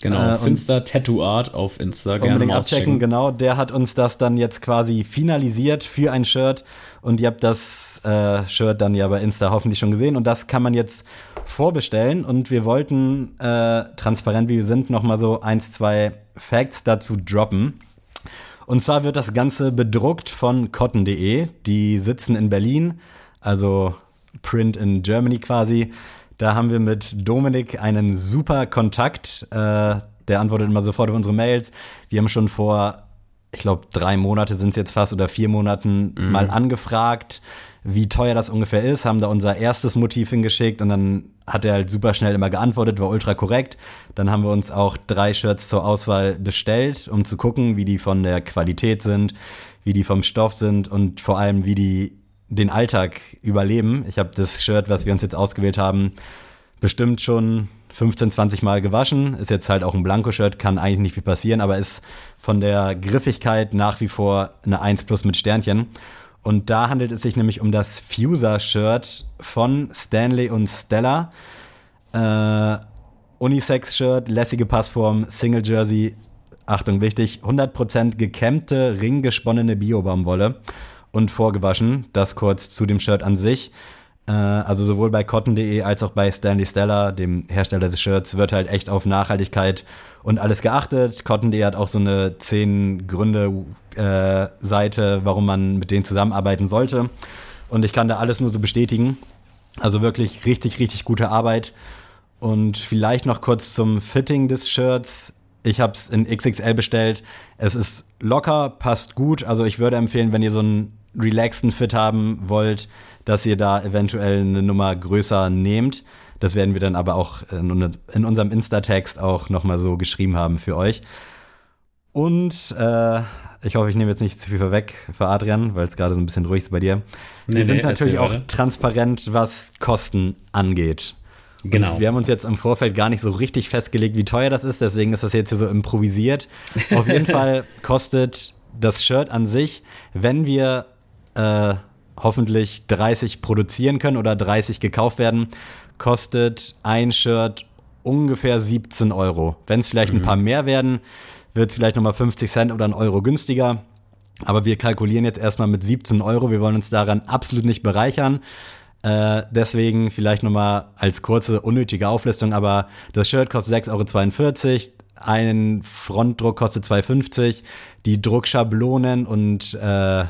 Genau, äh, Finster Tattoo Art auf Instagram. Unbedingt abchecken, genau. Der hat uns das dann jetzt quasi finalisiert für ein Shirt. Und ihr habt das äh, Shirt dann ja bei Insta hoffentlich schon gesehen. Und das kann man jetzt vorbestellen. Und wir wollten, äh, transparent wie wir sind, nochmal so eins, zwei Facts dazu droppen. Und zwar wird das Ganze bedruckt von cotton.de. Die sitzen in Berlin also Print in Germany quasi. Da haben wir mit Dominik einen super Kontakt. Äh, der antwortet immer sofort auf unsere Mails. Wir haben schon vor, ich glaube, drei Monate sind es jetzt fast oder vier Monaten mhm. mal angefragt, wie teuer das ungefähr ist, haben da unser erstes Motiv hingeschickt und dann hat er halt super schnell immer geantwortet, war ultra korrekt. Dann haben wir uns auch drei Shirts zur Auswahl bestellt, um zu gucken, wie die von der Qualität sind, wie die vom Stoff sind und vor allem, wie die den Alltag überleben. Ich habe das Shirt, was wir uns jetzt ausgewählt haben, bestimmt schon 15, 20 Mal gewaschen. Ist jetzt halt auch ein Blanko-Shirt, kann eigentlich nicht viel passieren, aber ist von der Griffigkeit nach wie vor eine 1 plus mit Sternchen. Und da handelt es sich nämlich um das Fuser-Shirt von Stanley und Stella. Äh, Unisex-Shirt, lässige Passform, Single-Jersey, Achtung wichtig, 100% gekämmte, ringgesponnene Bio-Baumwolle und vorgewaschen. Das kurz zu dem Shirt an sich. Äh, also sowohl bei cotton.de als auch bei Stanley Stella, dem Hersteller des Shirts, wird halt echt auf Nachhaltigkeit und alles geachtet. Cotton.de hat auch so eine 10 Gründe äh, warum man mit denen zusammenarbeiten sollte. Und ich kann da alles nur so bestätigen. Also wirklich richtig, richtig gute Arbeit. Und vielleicht noch kurz zum Fitting des Shirts. Ich habe es in XXL bestellt. Es ist locker, passt gut. Also ich würde empfehlen, wenn ihr so einen relaxten Fit haben wollt, dass ihr da eventuell eine Nummer größer nehmt. Das werden wir dann aber auch in, in unserem Insta-Text auch nochmal so geschrieben haben für euch. Und äh, ich hoffe, ich nehme jetzt nicht zu viel vorweg für Adrian, weil es gerade so ein bisschen ruhig ist bei dir. Nee, wir sind nee, natürlich auch transparent, was Kosten angeht. Genau. Und wir haben uns jetzt im Vorfeld gar nicht so richtig festgelegt, wie teuer das ist, deswegen ist das jetzt hier so improvisiert. Auf jeden Fall kostet das Shirt an sich, wenn wir äh, hoffentlich 30 produzieren können oder 30 gekauft werden, kostet ein Shirt ungefähr 17 Euro. Wenn es vielleicht mhm. ein paar mehr werden, wird es vielleicht nochmal 50 Cent oder ein Euro günstiger. Aber wir kalkulieren jetzt erstmal mit 17 Euro. Wir wollen uns daran absolut nicht bereichern. Äh, deswegen vielleicht nochmal als kurze, unnötige Auflistung, aber das Shirt kostet 6,42 Euro, ein Frontdruck kostet 2,50, die Druckschablonen und äh,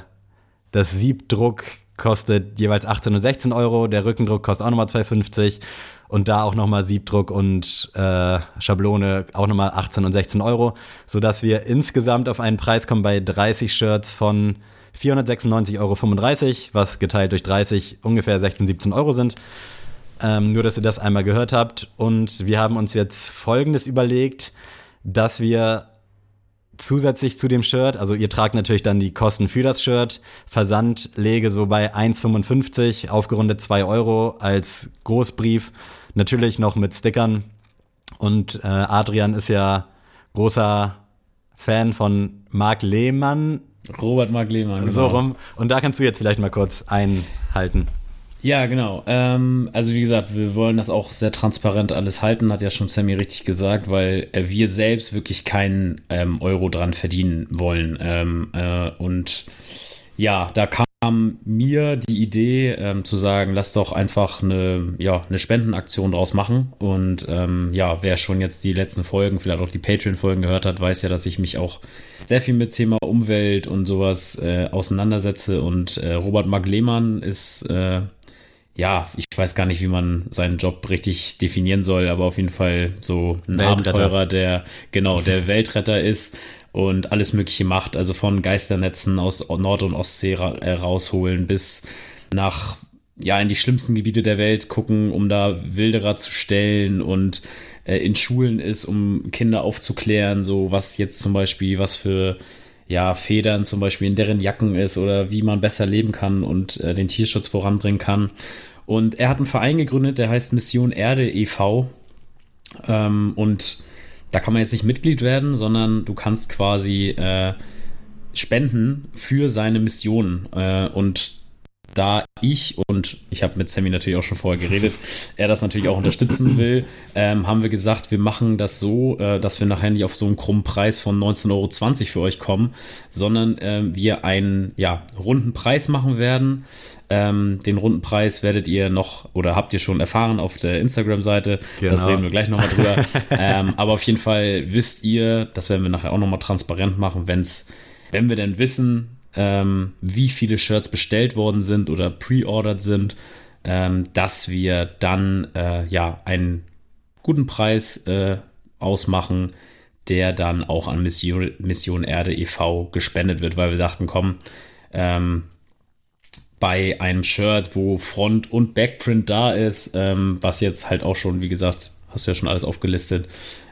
das Siebdruck kostet jeweils 18 und 16 Euro, der Rückendruck kostet auch nochmal 2,50 und da auch nochmal Siebdruck und äh, Schablone auch nochmal 18 und 16 Euro, sodass wir insgesamt auf einen Preis kommen bei 30 Shirts von 496,35 Euro, was geteilt durch 30 ungefähr 16, 17 Euro sind. Ähm, nur, dass ihr das einmal gehört habt. Und wir haben uns jetzt Folgendes überlegt, dass wir zusätzlich zu dem Shirt, also ihr tragt natürlich dann die Kosten für das Shirt, Versand lege so bei 1,55, aufgerundet 2 Euro als Großbrief, natürlich noch mit Stickern. Und äh, Adrian ist ja großer Fan von Marc Lehmann, Robert Mark Lehmann. so genau. rum. Und da kannst du jetzt vielleicht mal kurz einhalten. Ja, genau. Ähm, also wie gesagt, wir wollen das auch sehr transparent alles halten, hat ja schon Sammy richtig gesagt, weil äh, wir selbst wirklich keinen ähm, Euro dran verdienen wollen. Ähm, äh, und ja, da kam mir die Idee ähm, zu sagen, lass doch einfach eine, ja, eine Spendenaktion draus machen. Und ähm, ja, wer schon jetzt die letzten Folgen, vielleicht auch die Patreon-Folgen gehört hat, weiß ja, dass ich mich auch sehr viel mit Thema Umwelt und sowas äh, auseinandersetze. Und äh, Robert Mark Lehmann ist äh, ja, ich weiß gar nicht, wie man seinen Job richtig definieren soll, aber auf jeden Fall so ein Weltretter. Abenteurer, der genau der Weltretter ist und alles Mögliche macht, also von Geisternetzen aus Nord- und Ostsee ra äh, rausholen bis nach ja in die schlimmsten Gebiete der Welt gucken, um da Wilderer zu stellen und äh, in Schulen ist, um Kinder aufzuklären, so was jetzt zum Beispiel, was für ja, Federn zum Beispiel in deren Jacken ist oder wie man besser leben kann und äh, den Tierschutz voranbringen kann. Und er hat einen Verein gegründet, der heißt Mission Erde e.V. Ähm, und da kann man jetzt nicht Mitglied werden, sondern du kannst quasi äh, spenden für seine Mission. Äh, und da ich und ich habe mit Sammy natürlich auch schon vorher geredet, er das natürlich auch unterstützen will, ähm, haben wir gesagt, wir machen das so, äh, dass wir nachher nicht auf so einen krummen Preis von 19,20 Euro für euch kommen, sondern ähm, wir einen ja, runden Preis machen werden. Ähm, den runden Preis werdet ihr noch oder habt ihr schon erfahren auf der Instagram-Seite. Das Genau. reden wir gleich nochmal drüber. ähm, aber auf jeden Fall wisst ihr, das werden wir nachher auch nochmal transparent machen, wenn's, wenn wir denn wissen, ähm, wie viele Shirts bestellt worden sind oder pre-ordered sind, ähm, dass wir dann äh, ja einen guten Preis äh, ausmachen, der dann auch an Mission, Mission Erde e.V. gespendet wird, weil wir dachten, komm, ähm, bei einem Shirt, wo Front- und Backprint da ist, ähm, was jetzt halt auch schon, wie gesagt, hast du ja schon alles aufgelistet,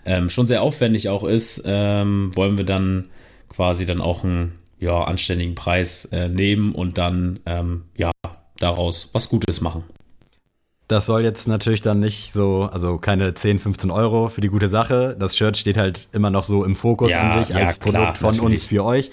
ähm, schon sehr aufwendig auch ist, ähm, wollen wir dann quasi dann auch einen ja, anständigen Preis äh, nehmen und dann ähm, ja daraus was Gutes machen. Das soll jetzt natürlich dann nicht so, also keine 10, 15 Euro für die gute Sache. Das Shirt steht halt immer noch so im Fokus Ja, an sich ja, als klar, Produkt von natürlich. uns für euch.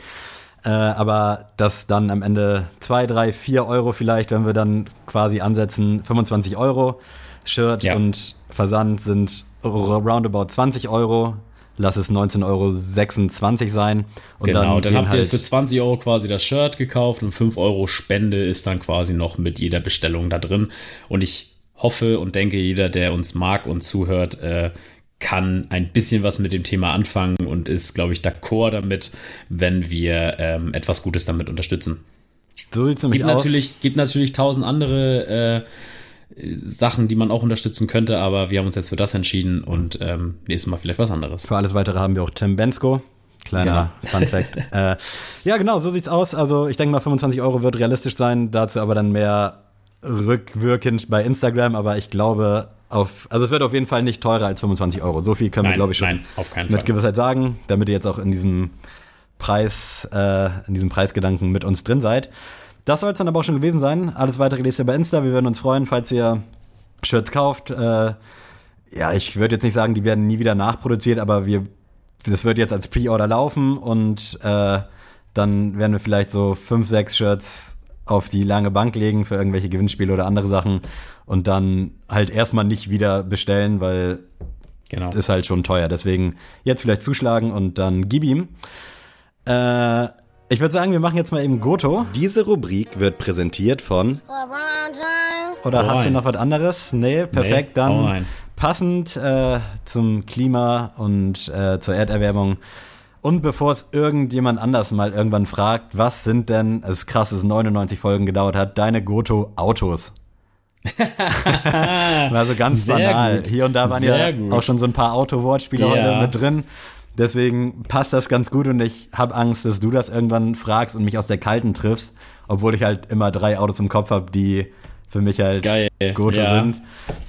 Äh, aber das dann am Ende 2, 3, 4 Euro vielleicht, wenn wir dann quasi ansetzen, 25 Euro. Shirt Ja. und Versand sind roundabout 20 Euro. Lass es 19,26 Euro sein. Und genau, dann, gehen habt ihr halt- für 20 Euro quasi das Shirt gekauft und 5 Euro Spende ist dann quasi noch mit jeder Bestellung da drin. Und ich hoffe und denke, jeder, der uns mag und zuhört, äh, kann ein bisschen was mit dem Thema anfangen und ist, glaube ich, d'accord damit, wenn wir ähm, etwas Gutes damit unterstützen. so sieht's nämlich Gibt aus. natürlich, gibt natürlich tausend andere äh, Sachen, die man auch unterstützen könnte, aber wir haben uns jetzt für das entschieden und ähm, nächstes Mal vielleicht was anderes. Für alles weitere haben wir auch Tim Bensko. Kleiner Fun Fact. äh, ja, genau, so sieht's aus. Also ich denke mal, 25 Euro wird realistisch sein, dazu aber dann mehr rückwirkend bei Instagram, aber ich glaube, auf, also es wird auf jeden Fall nicht teurer als 25 Euro. So viel können wir, Nein, glaube ich, schon nein, mit. Gewissheit sagen, damit ihr jetzt auch in diesem Preis, äh, in diesem Preisgedanken mit uns drin seid. Das soll es dann aber auch schon gewesen sein. Alles weitere lest ihr bei Insta. Wir würden uns freuen, falls ihr Shirts kauft. Äh, ja, ich würde jetzt nicht sagen, die werden nie wieder nachproduziert, aber wir, das wird jetzt als Pre-Order laufen und äh, dann werden wir vielleicht so fünf, sechs Shirts auf die lange Bank legen für irgendwelche Gewinnspiele oder andere Sachen und dann halt erstmal nicht wieder bestellen, weil Genau. ist halt schon teuer. Deswegen jetzt vielleicht zuschlagen und dann gib ihm. Äh, ich würde sagen, wir machen jetzt mal eben Goto. Diese Rubrik wird präsentiert von. Oder Hau hast du noch was anderes? Nee, perfekt. Nee, dann rein. passend äh, zum Klima und äh, zur Erderwärmung. Und bevor es irgendjemand anders mal irgendwann fragt, was sind denn, es ist krass, dass es 99 Folgen gedauert hat, deine Goto-Autos? War so ganz Sehr banal. gut. Hier und da waren Sehr ja gut. auch schon so ein paar Auto-Wortspiele Ja. heute mit drin. Deswegen passt das ganz gut und ich habe Angst, dass du das irgendwann fragst und mich aus der Kalten triffst, obwohl ich halt immer drei Autos im Kopf habe, die für mich halt Geil, Goto ja. sind.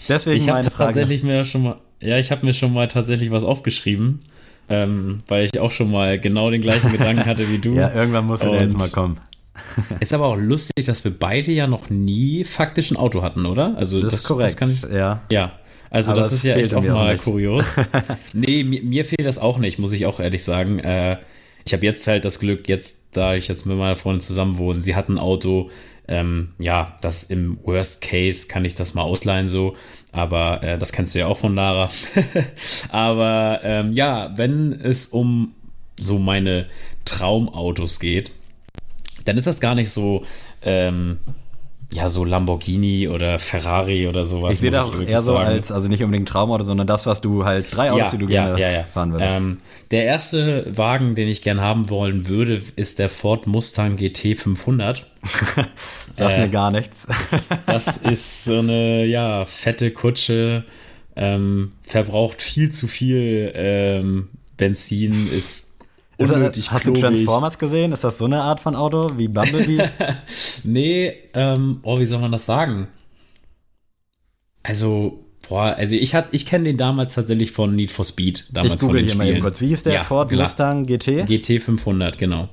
Deswegen Ich habe meine Frage. tatsächlich mir schon mal, ja, ich habe mir schon mal tatsächlich was aufgeschrieben, ähm, weil ich auch schon mal genau den gleichen Gedanken hatte wie du. Ja, irgendwann muss der jetzt mal kommen. Ist aber auch lustig, dass wir beide ja noch nie faktisch ein Auto hatten, oder? Also Das, ist korrekt. kann ich, ja. ja. Also Aber das ist ja echt auch auch mal nicht. kurios. nee, mir, mir fehlt das auch nicht, muss ich auch ehrlich sagen. Äh, ich habe jetzt halt das Glück, jetzt, da ich jetzt mit meiner Freundin zusammen wohne, sie hat ein Auto, ähm, ja, das im Worst Case kann ich das mal ausleihen so, aber äh, das kennst du ja auch von Lara. aber ähm, ja, wenn es um so meine Traumautos geht, dann ist das gar nicht so, ähm, ja, so Lamborghini oder Ferrari oder sowas. Ich sehe das auch eher so sagen. als, also nicht unbedingt Traumauto, sondern das, was du halt, drei Autos, die du gerne fahren würdest. Ähm, der erste Wagen, den ich gern haben wollen würde, ist der Ford Mustang GT 500. Sagt äh, mir gar nichts. Das ist so eine, ja, fette Kutsche, ähm, verbraucht viel zu viel ähm, Benzin, ist Ist unnötig hast du klobig. Transformers gesehen? Ist das so eine Art von Auto wie Bumblebee? Nee, ähm, oh, wie soll man das sagen? Also, boah, also ich hat, ich kenne den damals tatsächlich von Need for Speed, damals ich google hier mal eben kurz. Wie hieß der Ja, Ford klar. Mustang GT? GT 500, genau.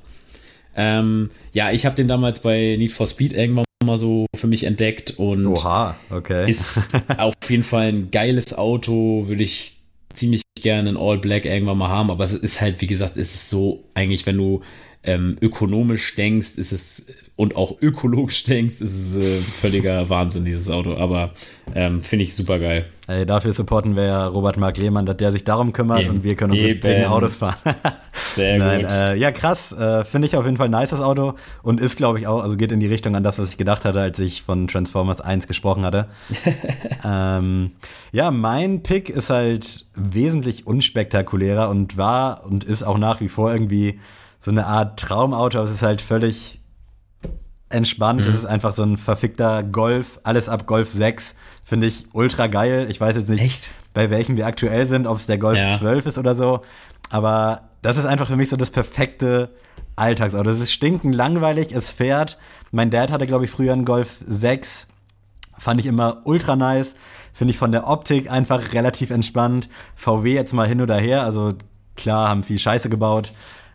Ähm, ja, ich habe den damals bei Need for Speed irgendwann mal so für mich entdeckt und Oha, okay. ist auf jeden Fall ein geiles Auto, würde ich ziemlich gerne in All Black irgendwann mal haben, aber es ist halt, wie gesagt, ist es so eigentlich, wenn du ähm, ökonomisch denkst, ist es und auch ökologisch denkst, ist es äh, völliger Wahnsinn, dieses Auto, aber ähm, finde ich super geil. Ey, dafür supporten wir ja Robert Mark Lehmann, dass der sich darum kümmert Eben. und wir können unsere dicken Autos fahren. Sehr Nein, gut. äh, ja, krass. Äh, Finde ich auf jeden Fall nice, das Auto. Und ist, glaube ich, auch, also geht in die Richtung an das, was ich gedacht hatte, als ich von Transformers 1 gesprochen hatte. ähm, ja, mein Pick ist halt wesentlich unspektakulärer und war und ist auch nach wie vor irgendwie so eine Art Traumauto. Es ist halt völlig entspannt. Mhm. Es ist einfach so ein verfickter Golf, alles ab Golf 6. Finde ich ultra geil. Ich weiß jetzt nicht, Echt? bei welchem wir aktuell sind, ob es der Golf Ja. 12 ist oder so. Aber das ist einfach für mich so das perfekte Alltagsauto. Es ist stinkend langweilig, es fährt. Mein Dad hatte, glaube ich, früher einen Golf 6. Fand ich immer ultra nice. Finde ich von der Optik einfach relativ entspannt. VW jetzt mal hin oder her. Also klar, haben viel Scheiße gebaut.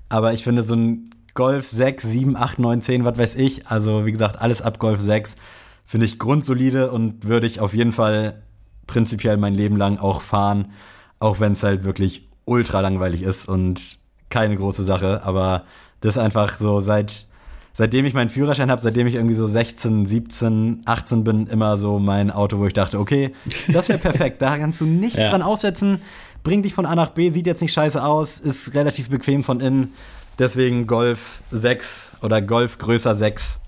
Aber ich finde so ein Golf 6, 7, 8, 9, 10, was weiß ich. Also wie gesagt, alles ab Golf 6 finde ich grundsolide und würde ich auf jeden Fall prinzipiell mein Leben lang auch fahren. Auch wenn es halt wirklich ultra langweilig ist und keine große Sache. Aber das ist einfach so seit seitdem ich meinen Führerschein habe, seitdem ich irgendwie so 16, 17, 18 bin, immer so mein Auto, wo ich dachte, okay, das wäre perfekt. Da kannst du nichts Ja. dran aussetzen. Bringt dich von A nach B, sieht jetzt nicht scheiße aus, ist relativ bequem von innen. Deswegen Golf 6 oder Golf größer 6.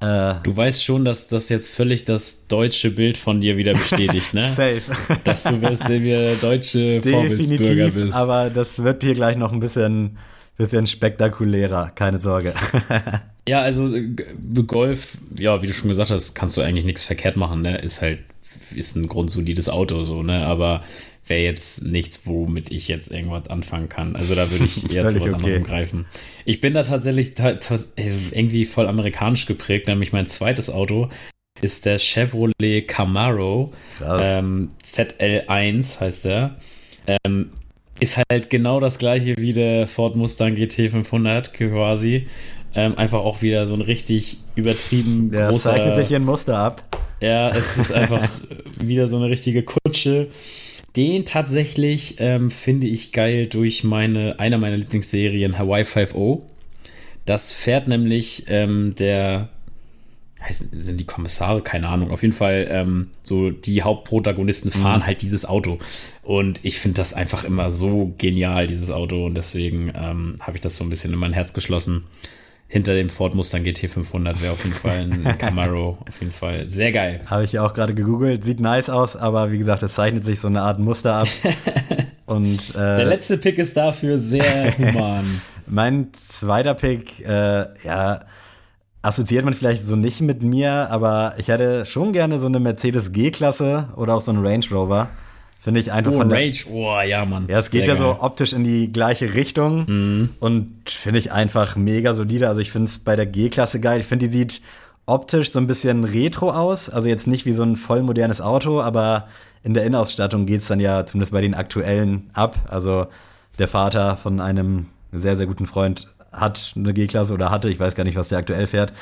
Äh, Du weißt schon, dass das jetzt völlig das deutsche Bild von dir wieder bestätigt, ne? safe. dass du wirst, der wieder deutsche Vorbildsbürger bist. aber das wird hier gleich noch ein bisschen, bisschen spektakulärer, keine Sorge. Ja, also äh, Golf, ja, wie du schon gesagt hast, kannst du eigentlich nichts verkehrt machen, ne? Ist halt, ist ein grundsolides Auto so, ne? Aber wäre jetzt nichts, womit ich jetzt irgendwas anfangen kann. Also da würde ich eher zu was okay. anderem greifen. Ich bin da tatsächlich ta ta also irgendwie voll amerikanisch geprägt, nämlich mein zweites Auto ist der Chevrolet Camaro. Ähm, ZL1 heißt der. Ähm, ist halt genau das gleiche wie der Ford Mustang GT 500 quasi. Ähm, einfach auch wieder so ein richtig übertrieben Der großer. zeichnet sich hier ein Muster ab. Ja, es ist einfach wieder so eine richtige Kutsche. Den tatsächlich ähm, finde ich geil durch meine, einer meiner Lieblingsserien, Hawaii 5.0. Das fährt nämlich ähm, der, heißen, sind die Kommissare? Keine Ahnung. Auf jeden Fall, ähm, so die Hauptprotagonisten fahren halt dieses Auto. Und ich finde das einfach immer so genial, dieses Auto. Und deswegen ähm, habe ich das so ein bisschen in mein Herz geschlossen. Hinter dem Ford Mustang GT 500 wäre auf jeden Fall ein Camaro. Auf jeden Fall sehr geil. Habe ich ja auch gerade gegoogelt. Sieht nice aus, aber wie gesagt, es zeichnet sich so eine Art Muster ab. Und Der äh, letzte Pick ist dafür sehr human. mein zweiter Pick, äh, ja, assoziiert man vielleicht so nicht mit mir, aber ich hätte schon gerne so eine Mercedes G-Klasse oder auch so einen Range Rover. Finde ich einfach Oh, von der, Rage. Oh, ja, Mann. Ja, es geht Sehr ja geil. so optisch in die gleiche Richtung Mhm. und finde ich einfach mega solide. Also ich finde es bei der G-Klasse geil. Ich finde, die sieht optisch so ein bisschen retro aus. Also jetzt nicht wie so ein voll modernes Auto, aber in der Innenausstattung geht es dann ja zumindest bei den aktuellen ab. Also der Vater von einem sehr, sehr guten Freund hat eine G-Klasse oder hatte, ich weiß gar nicht, was der aktuell fährt.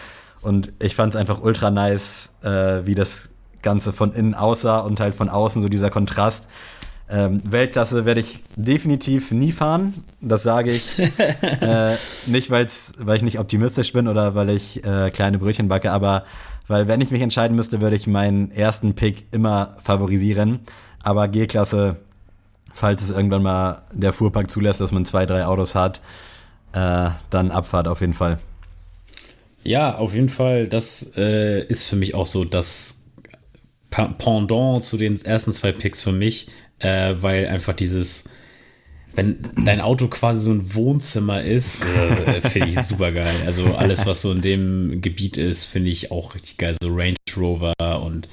Und ich fand es einfach ultra nice, äh, wie das Ganze von innen aussah und halt von außen so dieser Kontrast. Ähm, Weltklasse werde ich definitiv nie fahren. Das sage ich äh, nicht, weil's, weil ich nicht optimistisch bin oder weil ich äh, kleine Brötchen backe, aber weil wenn ich mich entscheiden müsste, würde ich meinen ersten Pick immer favorisieren. Aber G-Klasse, falls es irgendwann mal der Fuhrpark zulässt, dass man zwei, drei Autos hat, äh, dann Abfahrt auf jeden Fall. Ja, auf jeden Fall. Das äh, ist für mich auch so das Pendant zu den ersten zwei Picks für mich, äh, weil einfach dieses, wenn dein Auto quasi so ein Wohnzimmer ist, äh, finde ich super geil. Also alles, was so in dem Gebiet ist, finde ich auch richtig geil. So Range Rover und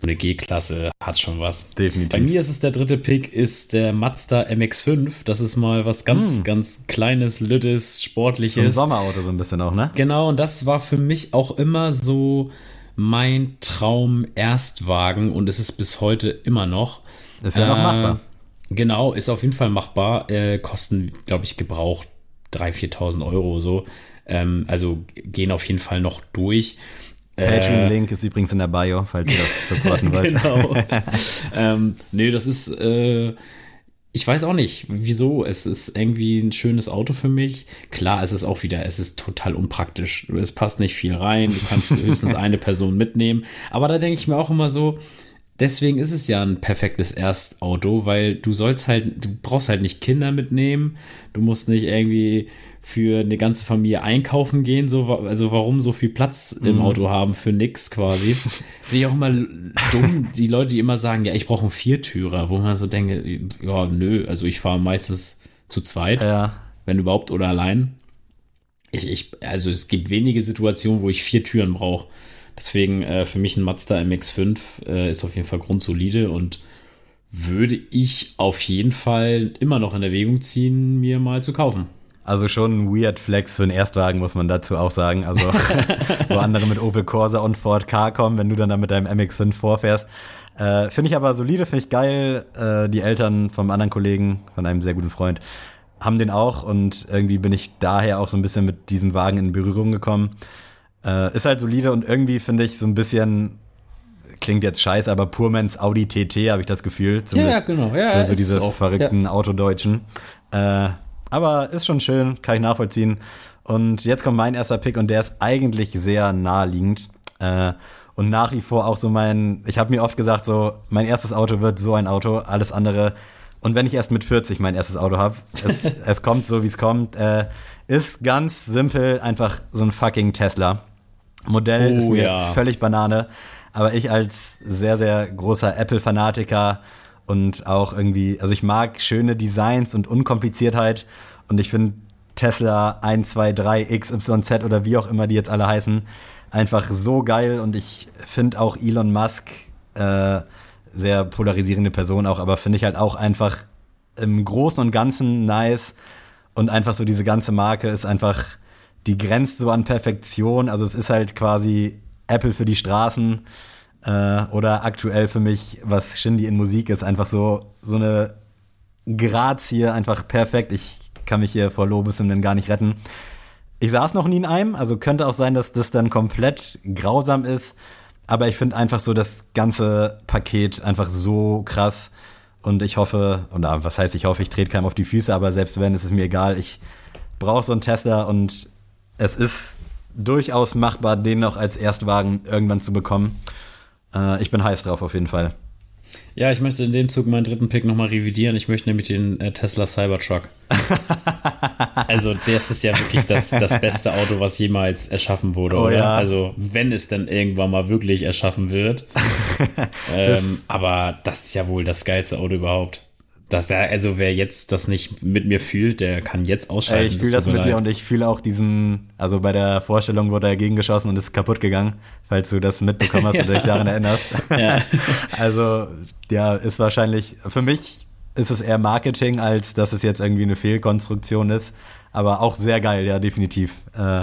so eine G-Klasse hat schon was. Definitiv. Bei mir ist es der dritte Pick, ist der Mazda MX5. Das ist mal was ganz, ganz Kleines, Lüttes, So ein Sportliches. Sommerauto so ein bisschen auch, ne? Genau, und das war für mich auch immer so mein Traum Erstwagen und es ist bis heute immer noch. Ist ja noch Äh, machbar. Genau, ist auf jeden Fall machbar. Äh, kosten, glaube ich, gebraucht 3.000, 4.000 Euro so. Ähm, also gehen auf jeden Fall noch durch. Patreon-Link ist übrigens in der Bio, falls ihr das supporten wollt. genau. ähm, nee, das ist, äh, ich weiß auch nicht, wieso. Es ist irgendwie ein schönes Auto für mich. Klar, es ist auch wieder, es ist total unpraktisch. Es passt nicht viel rein. Du kannst höchstens eine Person mitnehmen. Aber da denke ich mir auch immer so, deswegen ist es ja ein perfektes Erstauto, weil du sollst halt, du brauchst halt nicht Kinder mitnehmen. Du musst nicht irgendwie für eine ganze Familie einkaufen gehen. So, also warum so viel Platz im Auto haben für nix quasi. Finde ich auch immer dumm, die Leute, die immer sagen, ja, ich brauche einen Viertürer, wo man so denke, ja, nö, also ich fahre meistens zu zweit, Ja, wenn überhaupt, oder allein. Ich, ich, also es gibt wenige Situationen, wo ich vier Türen brauche. Deswegen äh, für mich ein Mazda MX5 äh, ist auf jeden Fall grundsolide und würde ich auf jeden Fall immer noch in Erwägung ziehen, mir mal zu kaufen. also schon ein weird Flex für einen Erstwagen, muss man dazu auch sagen. Also, wo andere mit Opel Corsa und Ford K kommen, wenn du dann da mit deinem MX5 vorfährst. Äh, finde ich aber solide, finde ich geil. Äh, die Eltern vom anderen Kollegen, von einem sehr guten Freund, haben den auch und irgendwie bin ich daher auch so ein bisschen mit diesem Wagen in Berührung gekommen. Äh, ist halt solide und irgendwie finde ich so ein bisschen, klingt jetzt scheiße, aber Purmans Audi TT habe ich das Gefühl. Zumindest genau. Ja, für so ist diese auch, verrückten Autodeutschen. Äh, aber ist schon schön, kann ich nachvollziehen. Und jetzt kommt mein erster Pick und der ist eigentlich sehr naheliegend. Äh, und nach wie vor auch so mein, ich habe mir oft gesagt, so, mein erstes Auto wird so ein Auto, alles andere. Und wenn ich erst mit 40 mein erstes Auto habe, es, es kommt so, wie es kommt, äh, ist ganz simpel einfach so ein fucking Tesla. Modell Oh, ist mir ja. völlig Banane. Aber ich als sehr, sehr großer Apple-Fanatiker und auch irgendwie, also ich mag schöne Designs und Unkompliziertheit und ich finde Tesla 1, 2, 3, XYZ oder wie auch immer die jetzt alle heißen, einfach so geil und ich finde auch Elon Musk äh, sehr polarisierende Person auch, aber finde ich halt auch einfach im Großen und Ganzen nice und einfach so diese ganze Marke ist einfach, die grenzt so an Perfektion, also es ist halt quasi Apple für die Straßen äh, oder aktuell für mich, was Shindy in Musik ist, einfach so, so eine Grazie, einfach perfekt. Ich kann mich hier vor Lobeshymnen gar nicht retten. Ich saß noch nie in einem, also könnte auch sein, dass das dann komplett grausam ist. Aber ich finde einfach so das ganze Paket einfach so krass. Und ich hoffe, oder was heißt ich hoffe, ich trete keinem auf die Füße, aber selbst wenn, ist es mir egal. Ich brauche so einen Tesla und es ist durchaus machbar, den noch als Erstwagen irgendwann zu bekommen. Äh, ich bin heiß drauf auf jeden Fall. Ja, ich möchte in dem Zug meinen dritten Pick nochmal revidieren. Ich möchte nämlich den äh, Tesla Cybertruck. also, das ist ja wirklich das, das beste Auto, was jemals erschaffen wurde, Oh oder? ja. Also, wenn es dann irgendwann mal wirklich erschaffen wird. ähm, aber das ist ja wohl das geilste Auto überhaupt. Das da, also wer jetzt das nicht mit mir fühlt, der kann jetzt ausschalten. Ey, ich fühle das mit dir leid. und ich fühle auch diesen, also bei der Vorstellung wurde er gegengeschossen und ist kaputt gegangen, falls du das mitbekommen hast oder dich daran erinnerst. Ja. Also, ja, ist wahrscheinlich, für mich ist es eher Marketing, als dass es jetzt irgendwie eine Fehlkonstruktion ist. Aber auch sehr geil, ja, definitiv. Äh,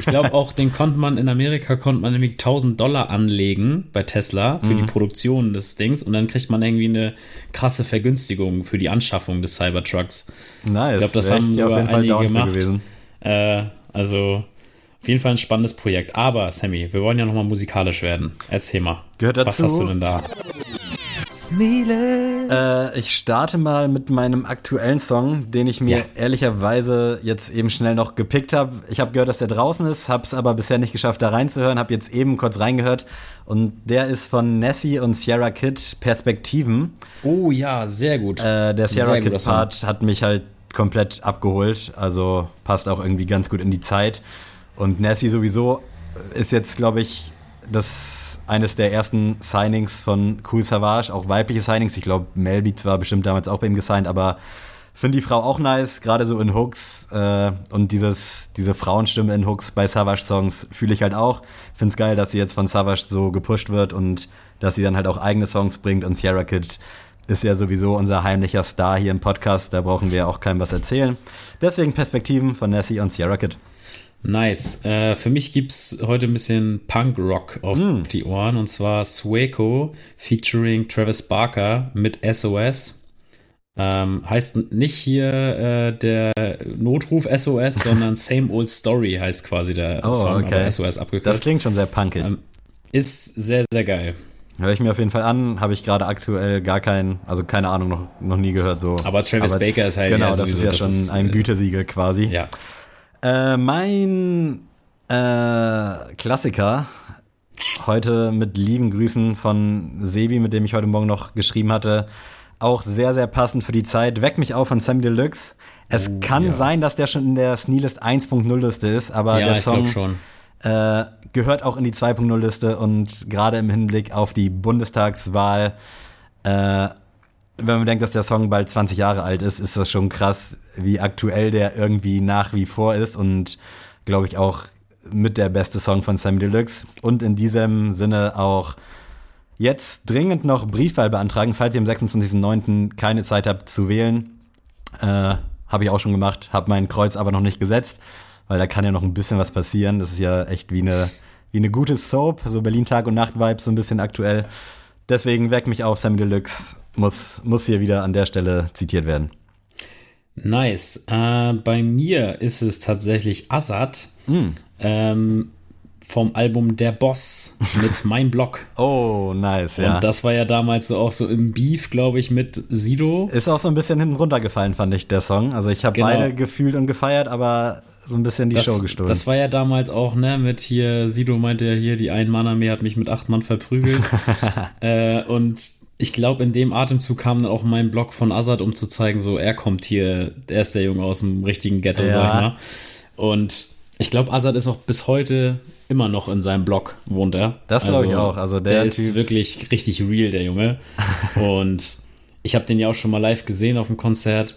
Ich glaube auch, den konnte man in Amerika konnte man nämlich 1000 Dollar anlegen bei Tesla für Mhm. die Produktion des Dings und dann kriegt man irgendwie eine krasse Vergünstigung für die Anschaffung des Cybertrucks. nice. Ich glaube, das Wär haben sogar einige gemacht. Äh, also auf jeden Fall ein spannendes Projekt. Aber Sammy, wir wollen ja nochmal musikalisch werden. Erzähl mal. Gehört Was dazu. hast du denn da? Äh, ich starte mal mit meinem aktuellen Song, den ich mir Ja. ehrlicherweise jetzt eben schnell noch gepickt habe. Ich habe gehört, dass der draußen ist, habe es aber bisher nicht geschafft, da reinzuhören, habe jetzt eben kurz reingehört und der ist von Nessie und Sierra Kid Perspektiven. Oh ja, sehr gut. Äh, der Sierra Sehr guter Kid Song. Part hat mich halt komplett abgeholt, also passt auch irgendwie ganz gut in die Zeit. Und Nessie sowieso ist jetzt, glaube ich, das eines der ersten Signings von Cool Savage, auch weibliche Signings. Ich glaube, Mel Beats war bestimmt damals auch bei ihm gesigned, aber finde die Frau auch nice, gerade so in Hooks äh, und dieses, diese Frauenstimme in Hooks bei Savage-Songs fühle ich halt auch. Finde es geil, dass sie jetzt von Savage so gepusht wird und dass sie dann halt auch eigene Songs bringt und Sierra Kid ist ja sowieso unser heimlicher Star hier im Podcast, da brauchen wir auch keinem was erzählen. Deswegen Perspektiven von Nessie und Sierra Kid. Nice. Äh, für mich gibt's heute ein bisschen Punk-Rock auf Hm. die Ohren und zwar Swayco featuring Travis Barker mit SOS. Ähm, heißt nicht hier äh, der Notruf SOS, sondern Same Old Story heißt quasi der Oh, Song, okay. aber SOS Das abgekürzt. klingt schon sehr punkig. Ähm, ist sehr, sehr geil. Höre ich mir auf jeden Fall an, habe ich gerade aktuell gar keinen, also keine Ahnung, noch, noch nie gehört so. Aber Travis Baker ist halt Genau, ja das ist ja das schon ein äh, Gütesiegel quasi. Ja. Äh, mein äh, Klassiker heute mit lieben Grüßen von Sebi, mit dem ich heute Morgen noch geschrieben hatte. Auch sehr, sehr passend für die Zeit. Weck mich auf von Sammy Deluxe. Es kann ja. sein, dass der schon in der Sneelist 1.0 Liste ist, aber ja, der Song äh, gehört auch in die 2.0 Liste und gerade im Hinblick auf die Bundestagswahl, äh, wenn man denkt, dass der Song bald 20 Jahre alt ist, ist das schon krass, wie aktuell der irgendwie nach wie vor ist und glaube ich auch mit der beste Song von Sammy Deluxe und in diesem Sinne auch jetzt dringend noch Briefwahl beantragen, falls ihr am 26.09. keine Zeit habt zu wählen. Äh, habe ich auch schon gemacht, habe mein Kreuz aber noch nicht gesetzt, weil da kann ja noch ein bisschen was passieren. Das ist ja echt wie eine, wie eine gute Soap, so Berlin Tag und Nacht Vibe, so ein bisschen aktuell. Deswegen weck mich auf, Sammy Deluxe muss, muss hier wieder an der Stelle zitiert werden. Nice. Äh, bei mir ist es tatsächlich Azad Hm. ähm, vom Album Der Boss mit Mein Blog. Oh, nice, ja. Und das war ja damals so auch so im Beef, glaube ich, mit Sido. ist auch so ein bisschen hinten runtergefallen, fand ich, der Song. Also ich habe Genau. beide gefühlt und gefeiert, aber so ein bisschen die Das, Show gestohlen. das war ja damals auch, ne, mit hier, Sido meinte ja hier, die ein Mann-Armee hat mich mit acht Mann verprügelt. äh, und ich glaube, in dem Atemzug kam dann auch mein Blog von Azad, um zu zeigen, so, er kommt hier, er ist der Junge aus dem richtigen Ghetto, Ja. sag ich mal. Und ich glaube, Azad ist auch bis heute immer noch in seinem Blog, wohnt er. Das glaub ich auch. Also der ist Typ- wirklich richtig real, der Junge. Und ich habe den ja auch schon mal live gesehen auf dem Konzert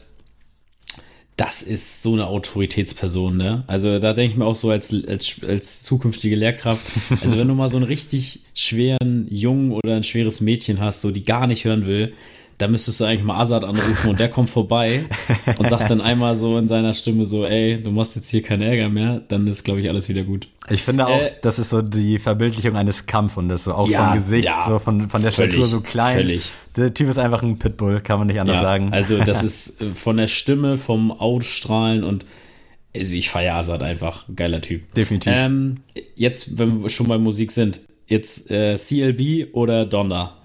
das ist so eine Autoritätsperson, ne? Also da denke ich mir auch so als, als, als zukünftige Lehrkraft, also wenn du mal so einen richtig schweren Jungen oder ein schweres Mädchen hast, so die gar nicht hören will, da müsstest du eigentlich mal Azad anrufen und der kommt vorbei und sagt dann einmal so in seiner Stimme so, ey, du machst jetzt hier keinen Ärger mehr, dann ist, glaube ich, alles wieder gut. Ich finde auch, Äh, das ist so die Verbildlichung eines Kampfhundes, so auch Ja, vom Gesicht, ja. so von, von der Völlig, Statur so klein. völlig. Der Typ ist einfach ein Pitbull, kann man nicht anders Ja, sagen. Also das ist äh, von der Stimme, vom Ausstrahlen und also ich feiere Azad einfach. Geiler Typ. Definitiv. Ähm, jetzt, wenn wir schon bei Musik sind, jetzt äh, CLB oder Donda?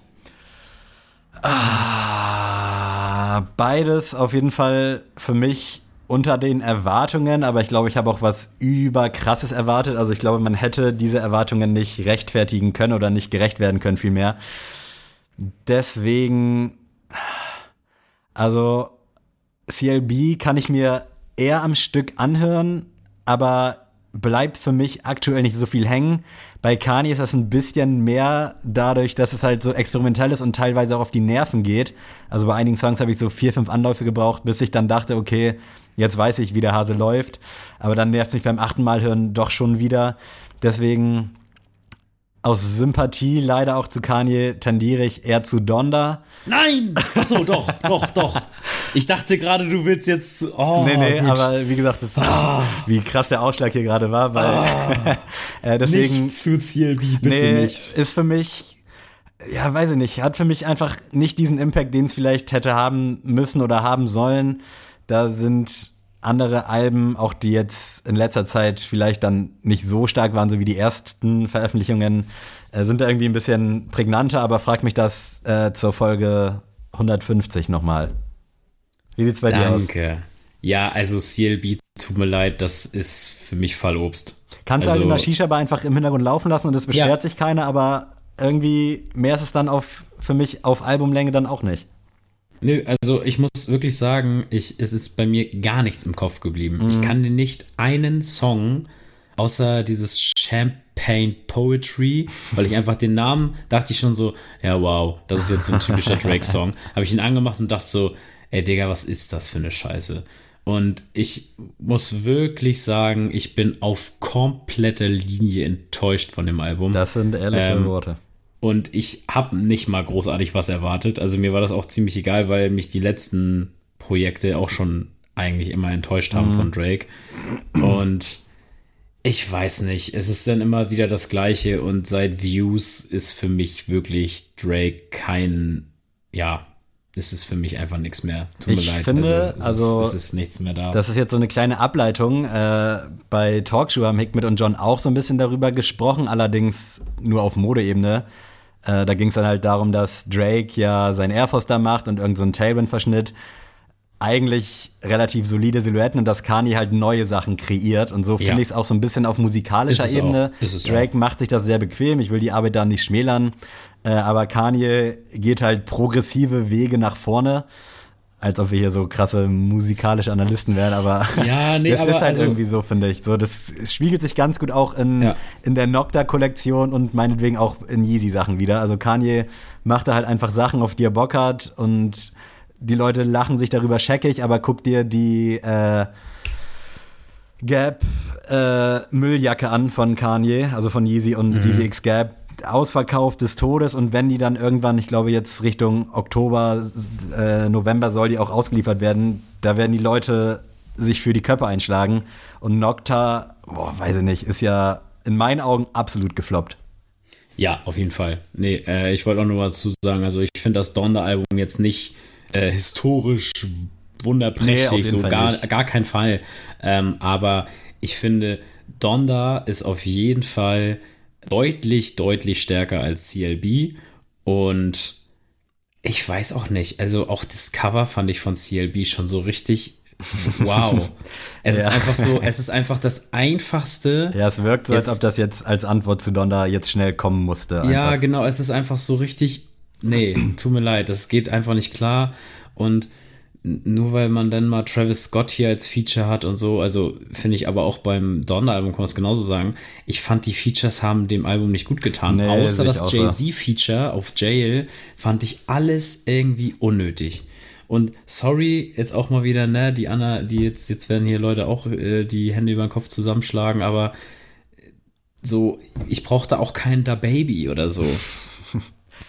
Ah, beides auf jeden Fall für mich unter den Erwartungen, aber ich glaube, ich habe auch was überkrasses erwartet. Also ich glaube, man hätte diese Erwartungen nicht rechtfertigen können oder nicht gerecht werden können, vielmehr. Deswegen, also CLB kann ich mir eher am Stück anhören, aber bleibt für mich aktuell nicht so viel hängen. Bei Kanye ist das ein bisschen mehr dadurch, dass es halt so experimentell ist und teilweise auch auf die Nerven geht. Also bei einigen Songs habe ich so vier, fünf Anläufe gebraucht, bis ich dann dachte, okay, jetzt weiß ich, wie der Hase läuft. Aber dann nervt es mich beim achten Mal hören doch schon wieder. Deswegen aus Sympathie leider auch zu Kanye tendiere ich eher zu Donda. Nein! Achso, doch, doch, doch. Ich dachte gerade, du willst jetzt. Oh, Nee, nee, gut. aber wie gesagt, das, wie krass der Ausschlag hier gerade war, weil äh, deswegen nicht zu CLB, bitte nee, nicht. ist für mich ja, weiß ich nicht, hat für mich einfach nicht diesen Impact, den es vielleicht hätte haben müssen oder haben sollen. Da sind andere Alben, auch die jetzt in letzter Zeit vielleicht dann nicht so stark waren, so wie die ersten Veröffentlichungen, äh, sind da irgendwie ein bisschen prägnanter, aber frag mich das äh, zur Folge 150 nochmal. Wie sieht's bei dir aus? Danke. Ja, also CLB, tut mir leid, das ist für mich Fallobst. Kannst du also, halt in der Shisha-Bar einfach im Hintergrund laufen lassen und es beschwert Ja. sich keiner, aber irgendwie mehr ist es dann auf, für mich auf Albumlänge dann auch nicht. Nö, also ich muss wirklich sagen, ich, es ist bei mir gar nichts im Kopf geblieben. Ich kann dir nicht einen Song, außer dieses Champagne Poetry, weil ich einfach den Namen, dachte ich schon so, ja wow, das ist jetzt so ein typischer Drake-Song. Habe ich ihn angemacht und dachte so, ey Digga, was ist das für eine Scheiße? Und ich muss wirklich sagen, ich bin auf kompletter Linie enttäuscht von dem Album. Das sind ehrliche Ähm, Worte. Und ich habe nicht mal großartig was erwartet. Also mir war das auch ziemlich egal, weil mich die letzten Projekte auch schon eigentlich immer enttäuscht haben von Drake. Und ich weiß nicht, es ist dann immer wieder das Gleiche. Und seit Views ist für mich wirklich Drake kein, ja, es ist für mich einfach nichts mehr. Tut mir Ich leid. finde, es also, ist, es ist nichts mehr da. Das ist jetzt so eine kleine Ableitung. Äh, bei Talkshow haben Hickmet und John auch so ein bisschen darüber gesprochen, allerdings nur auf Modeebene. Äh, da ging es dann halt darum, dass Drake ja sein Air Force da macht und irgendeinen so Tailwind-Verschnitt. Eigentlich relativ solide Silhouetten und dass Kanye halt neue Sachen kreiert. Und so finde Ja. ich es auch so ein bisschen auf musikalischer Ebene. auch. Ist es Drake macht sich das sehr bequem. Ich will die Arbeit da nicht schmälern. Äh, aber Kanye geht halt progressive Wege nach vorne. Als ob wir hier so krasse musikalische Analysten wären, aber Ja, nee, das aber ist halt also- irgendwie so, finde ich. So, das spiegelt sich ganz gut auch in, Ja. in der Nocta-Kollektion und meinetwegen auch in Yeezy-Sachen wieder. Also Kanye macht da halt einfach Sachen, auf die er Bock hat und die Leute lachen sich darüber scheckig, aber guck dir die äh, Gap äh, Mülljacke an von Kanye, also von Yeezy und Mhm. Yeezy X Gap. Ausverkauf des Todes und wenn die dann irgendwann, ich glaube jetzt Richtung Oktober, äh, November soll die auch ausgeliefert werden, da werden die Leute sich für die Köpfe einschlagen und Nocta, boah, weiß ich nicht, ist ja in meinen Augen absolut gefloppt. Ja, auf jeden Fall. Nee, äh, ich wollte auch nur was zu sagen. Also ich finde das Donda-Album jetzt nicht äh, historisch Nee, wunderprächtig, jeden so Fall gar, nicht. gar kein Fall. Ähm, aber ich finde, Donda ist auf jeden Fall deutlich, deutlich stärker als CLB. Und ich weiß auch nicht, also auch das Cover fand ich von CLB schon so richtig wow. Es Ja. ist einfach so, es ist einfach das einfachste. Ja, es wirkt so, als Jetzt- ob das jetzt als Antwort zu Donda jetzt schnell kommen musste. Ja, einfach. genau, es ist einfach so richtig. Nee, tut mir leid, das geht einfach nicht klar. Und nur weil man dann mal Travis Scott hier als Feature hat und so, also finde ich aber auch beim Donner-Album kann man es genauso sagen. Ich fand die Features haben dem Album nicht gut getan. Nee, Außer das. Jay-Z-Feature auf Jail fand ich alles irgendwie unnötig. Und sorry, jetzt auch mal wieder, ne, die Anna, die jetzt, jetzt werden hier Leute auch äh, die Hände über den Kopf zusammenschlagen, aber so, ich brauchte auch keinen Da Baby oder so.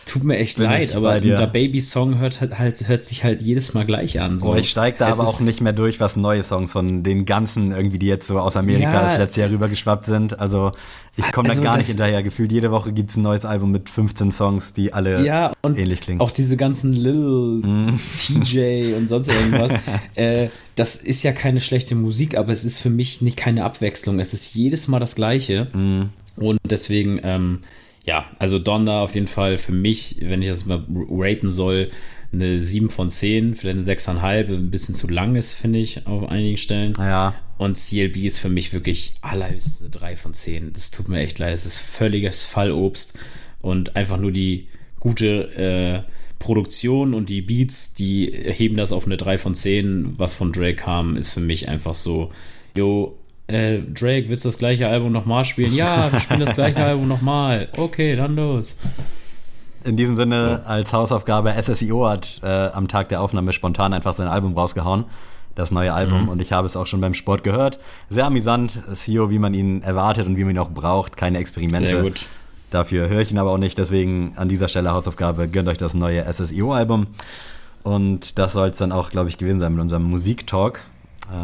Es tut mir echt Bin leid, aber bei ein dir. Da Baby Song hört halt, halt hört sich halt jedes Mal gleich an. So. Oh, ich steige da Es aber auch nicht mehr durch, was neue Songs von den ganzen irgendwie, die jetzt so aus Amerika Ja. das letzte Jahr rübergeschwappt sind. Also ich komme Also da gar nicht hinterher. Gefühlt jede Woche gibt's ein neues Album mit 15 Songs, die alle Ja, und ähnlich klingen. auch diese ganzen Lil, Mhm. TJ und sonst irgendwas. äh, das ist ja keine schlechte Musik, aber es ist für mich nicht keine Abwechslung. Es ist jedes Mal das Gleiche. Mhm. Und deswegen, ähm, ja, also Donda auf jeden Fall für mich, wenn ich das mal raten soll, eine 7 von 10, vielleicht eine 6,5, ein bisschen zu lang ist, finde ich, auf einigen Stellen. Ja. Und CLB ist für mich wirklich allerhöchstens eine 3 von 10. Das tut mir echt leid. Es ist völliges Fallobst und einfach nur die gute äh, Produktion und die Beats, die heben das auf eine 3 von 10. Was von Drake kam, ist für mich einfach so, yo, äh, Drake, willst du das gleiche Album nochmal spielen? Ja, wir spielen das gleiche Album nochmal. Okay, dann los. In diesem Sinne, als Hausaufgabe, SSIO hat äh, am Tag der Aufnahme spontan einfach sein Album rausgehauen. Das neue Mhm. Album. Und ich habe es auch schon beim Sport gehört. Sehr amüsant. CEO, wie man ihn erwartet und wie man ihn auch braucht. Keine Experimente. Sehr gut. Dafür höre ich ihn aber auch nicht. Deswegen an dieser Stelle Hausaufgabe, gönnt euch das neue SSIO-Album. Und das soll es dann auch, glaube ich, gewesen sein mit unserem Musiktalk.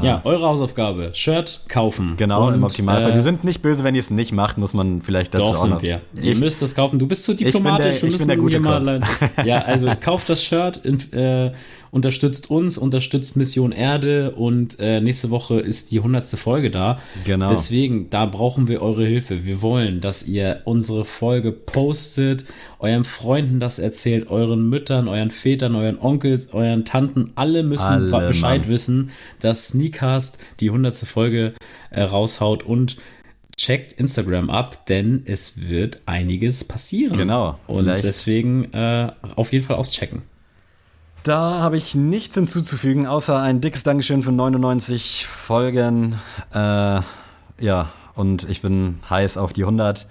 Ja, eure Hausaufgabe. Shirt kaufen. Genau, Und, im Optimalfall. äh, wir sind nicht böse, wenn ihr es nicht macht, muss man vielleicht dazu Doch, auch sind noch. wir. Ihr Ich, müsst das kaufen. Du bist zu bin diplomatisch. der- wir ich bin müssen der gute mal. Ja, also kauft das Shirt, in, äh, unterstützt uns, unterstützt Mission Erde und äh, nächste Woche ist die 100. Folge da. Genau. Deswegen, da brauchen wir eure Hilfe. Wir wollen, dass ihr unsere Folge postet, euren Freunden das erzählt, euren Müttern, euren Vätern, euren Onkels, euren Tanten. Alle müssen Alle, Bescheid Mann. wissen, dass Sneakcast die 100. Folge äh, raushaut und checkt Instagram ab, denn es wird einiges passieren. Genau, Und deswegen äh, auf jeden Fall auschecken. Da habe ich nichts hinzuzufügen, außer ein dickes Dankeschön für 99 Folgen. Äh, ja, und ich bin heiß auf die 100.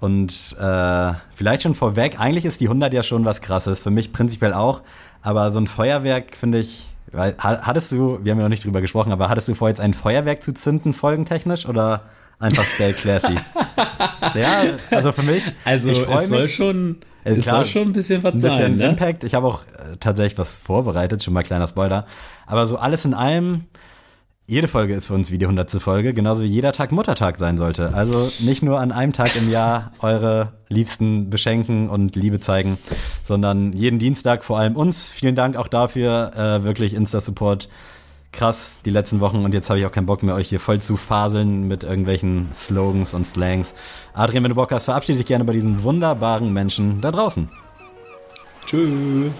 Und äh, vielleicht schon vorweg, eigentlich ist die 100 ja schon was Krasses, für mich prinzipiell auch. Aber so ein Feuerwerk finde ich, weil, ha- hattest du, wir haben ja noch nicht drüber gesprochen, aber hattest du vor, jetzt ein Feuerwerk zu zünden, folgentechnisch, oder einfach stay classy? ja, also für mich, Also ich es soll mich. schon, Äh, es klar, soll schon ein bisschen was ein bisschen sein, ne? Impact. Ich habe auch äh, tatsächlich was vorbereitet, schon mal kleiner Spoiler. Aber so alles in allem, jede Folge ist für uns wie die hundertste Folge, genauso wie jeder Tag Muttertag sein sollte. Also nicht nur an einem Tag im Jahr eure Liebsten beschenken und Liebe zeigen, sondern jeden Dienstag vor allem uns. Vielen Dank auch dafür, äh, wirklich Insta-Support. Krass, die letzten Wochen und jetzt habe ich auch keinen Bock mehr, euch hier voll zu faseln mit irgendwelchen Slogans und Slangs. Adrian, wenn du Bock hast, verabschiede dich gerne bei diesen wunderbaren Menschen da draußen. Tschüss.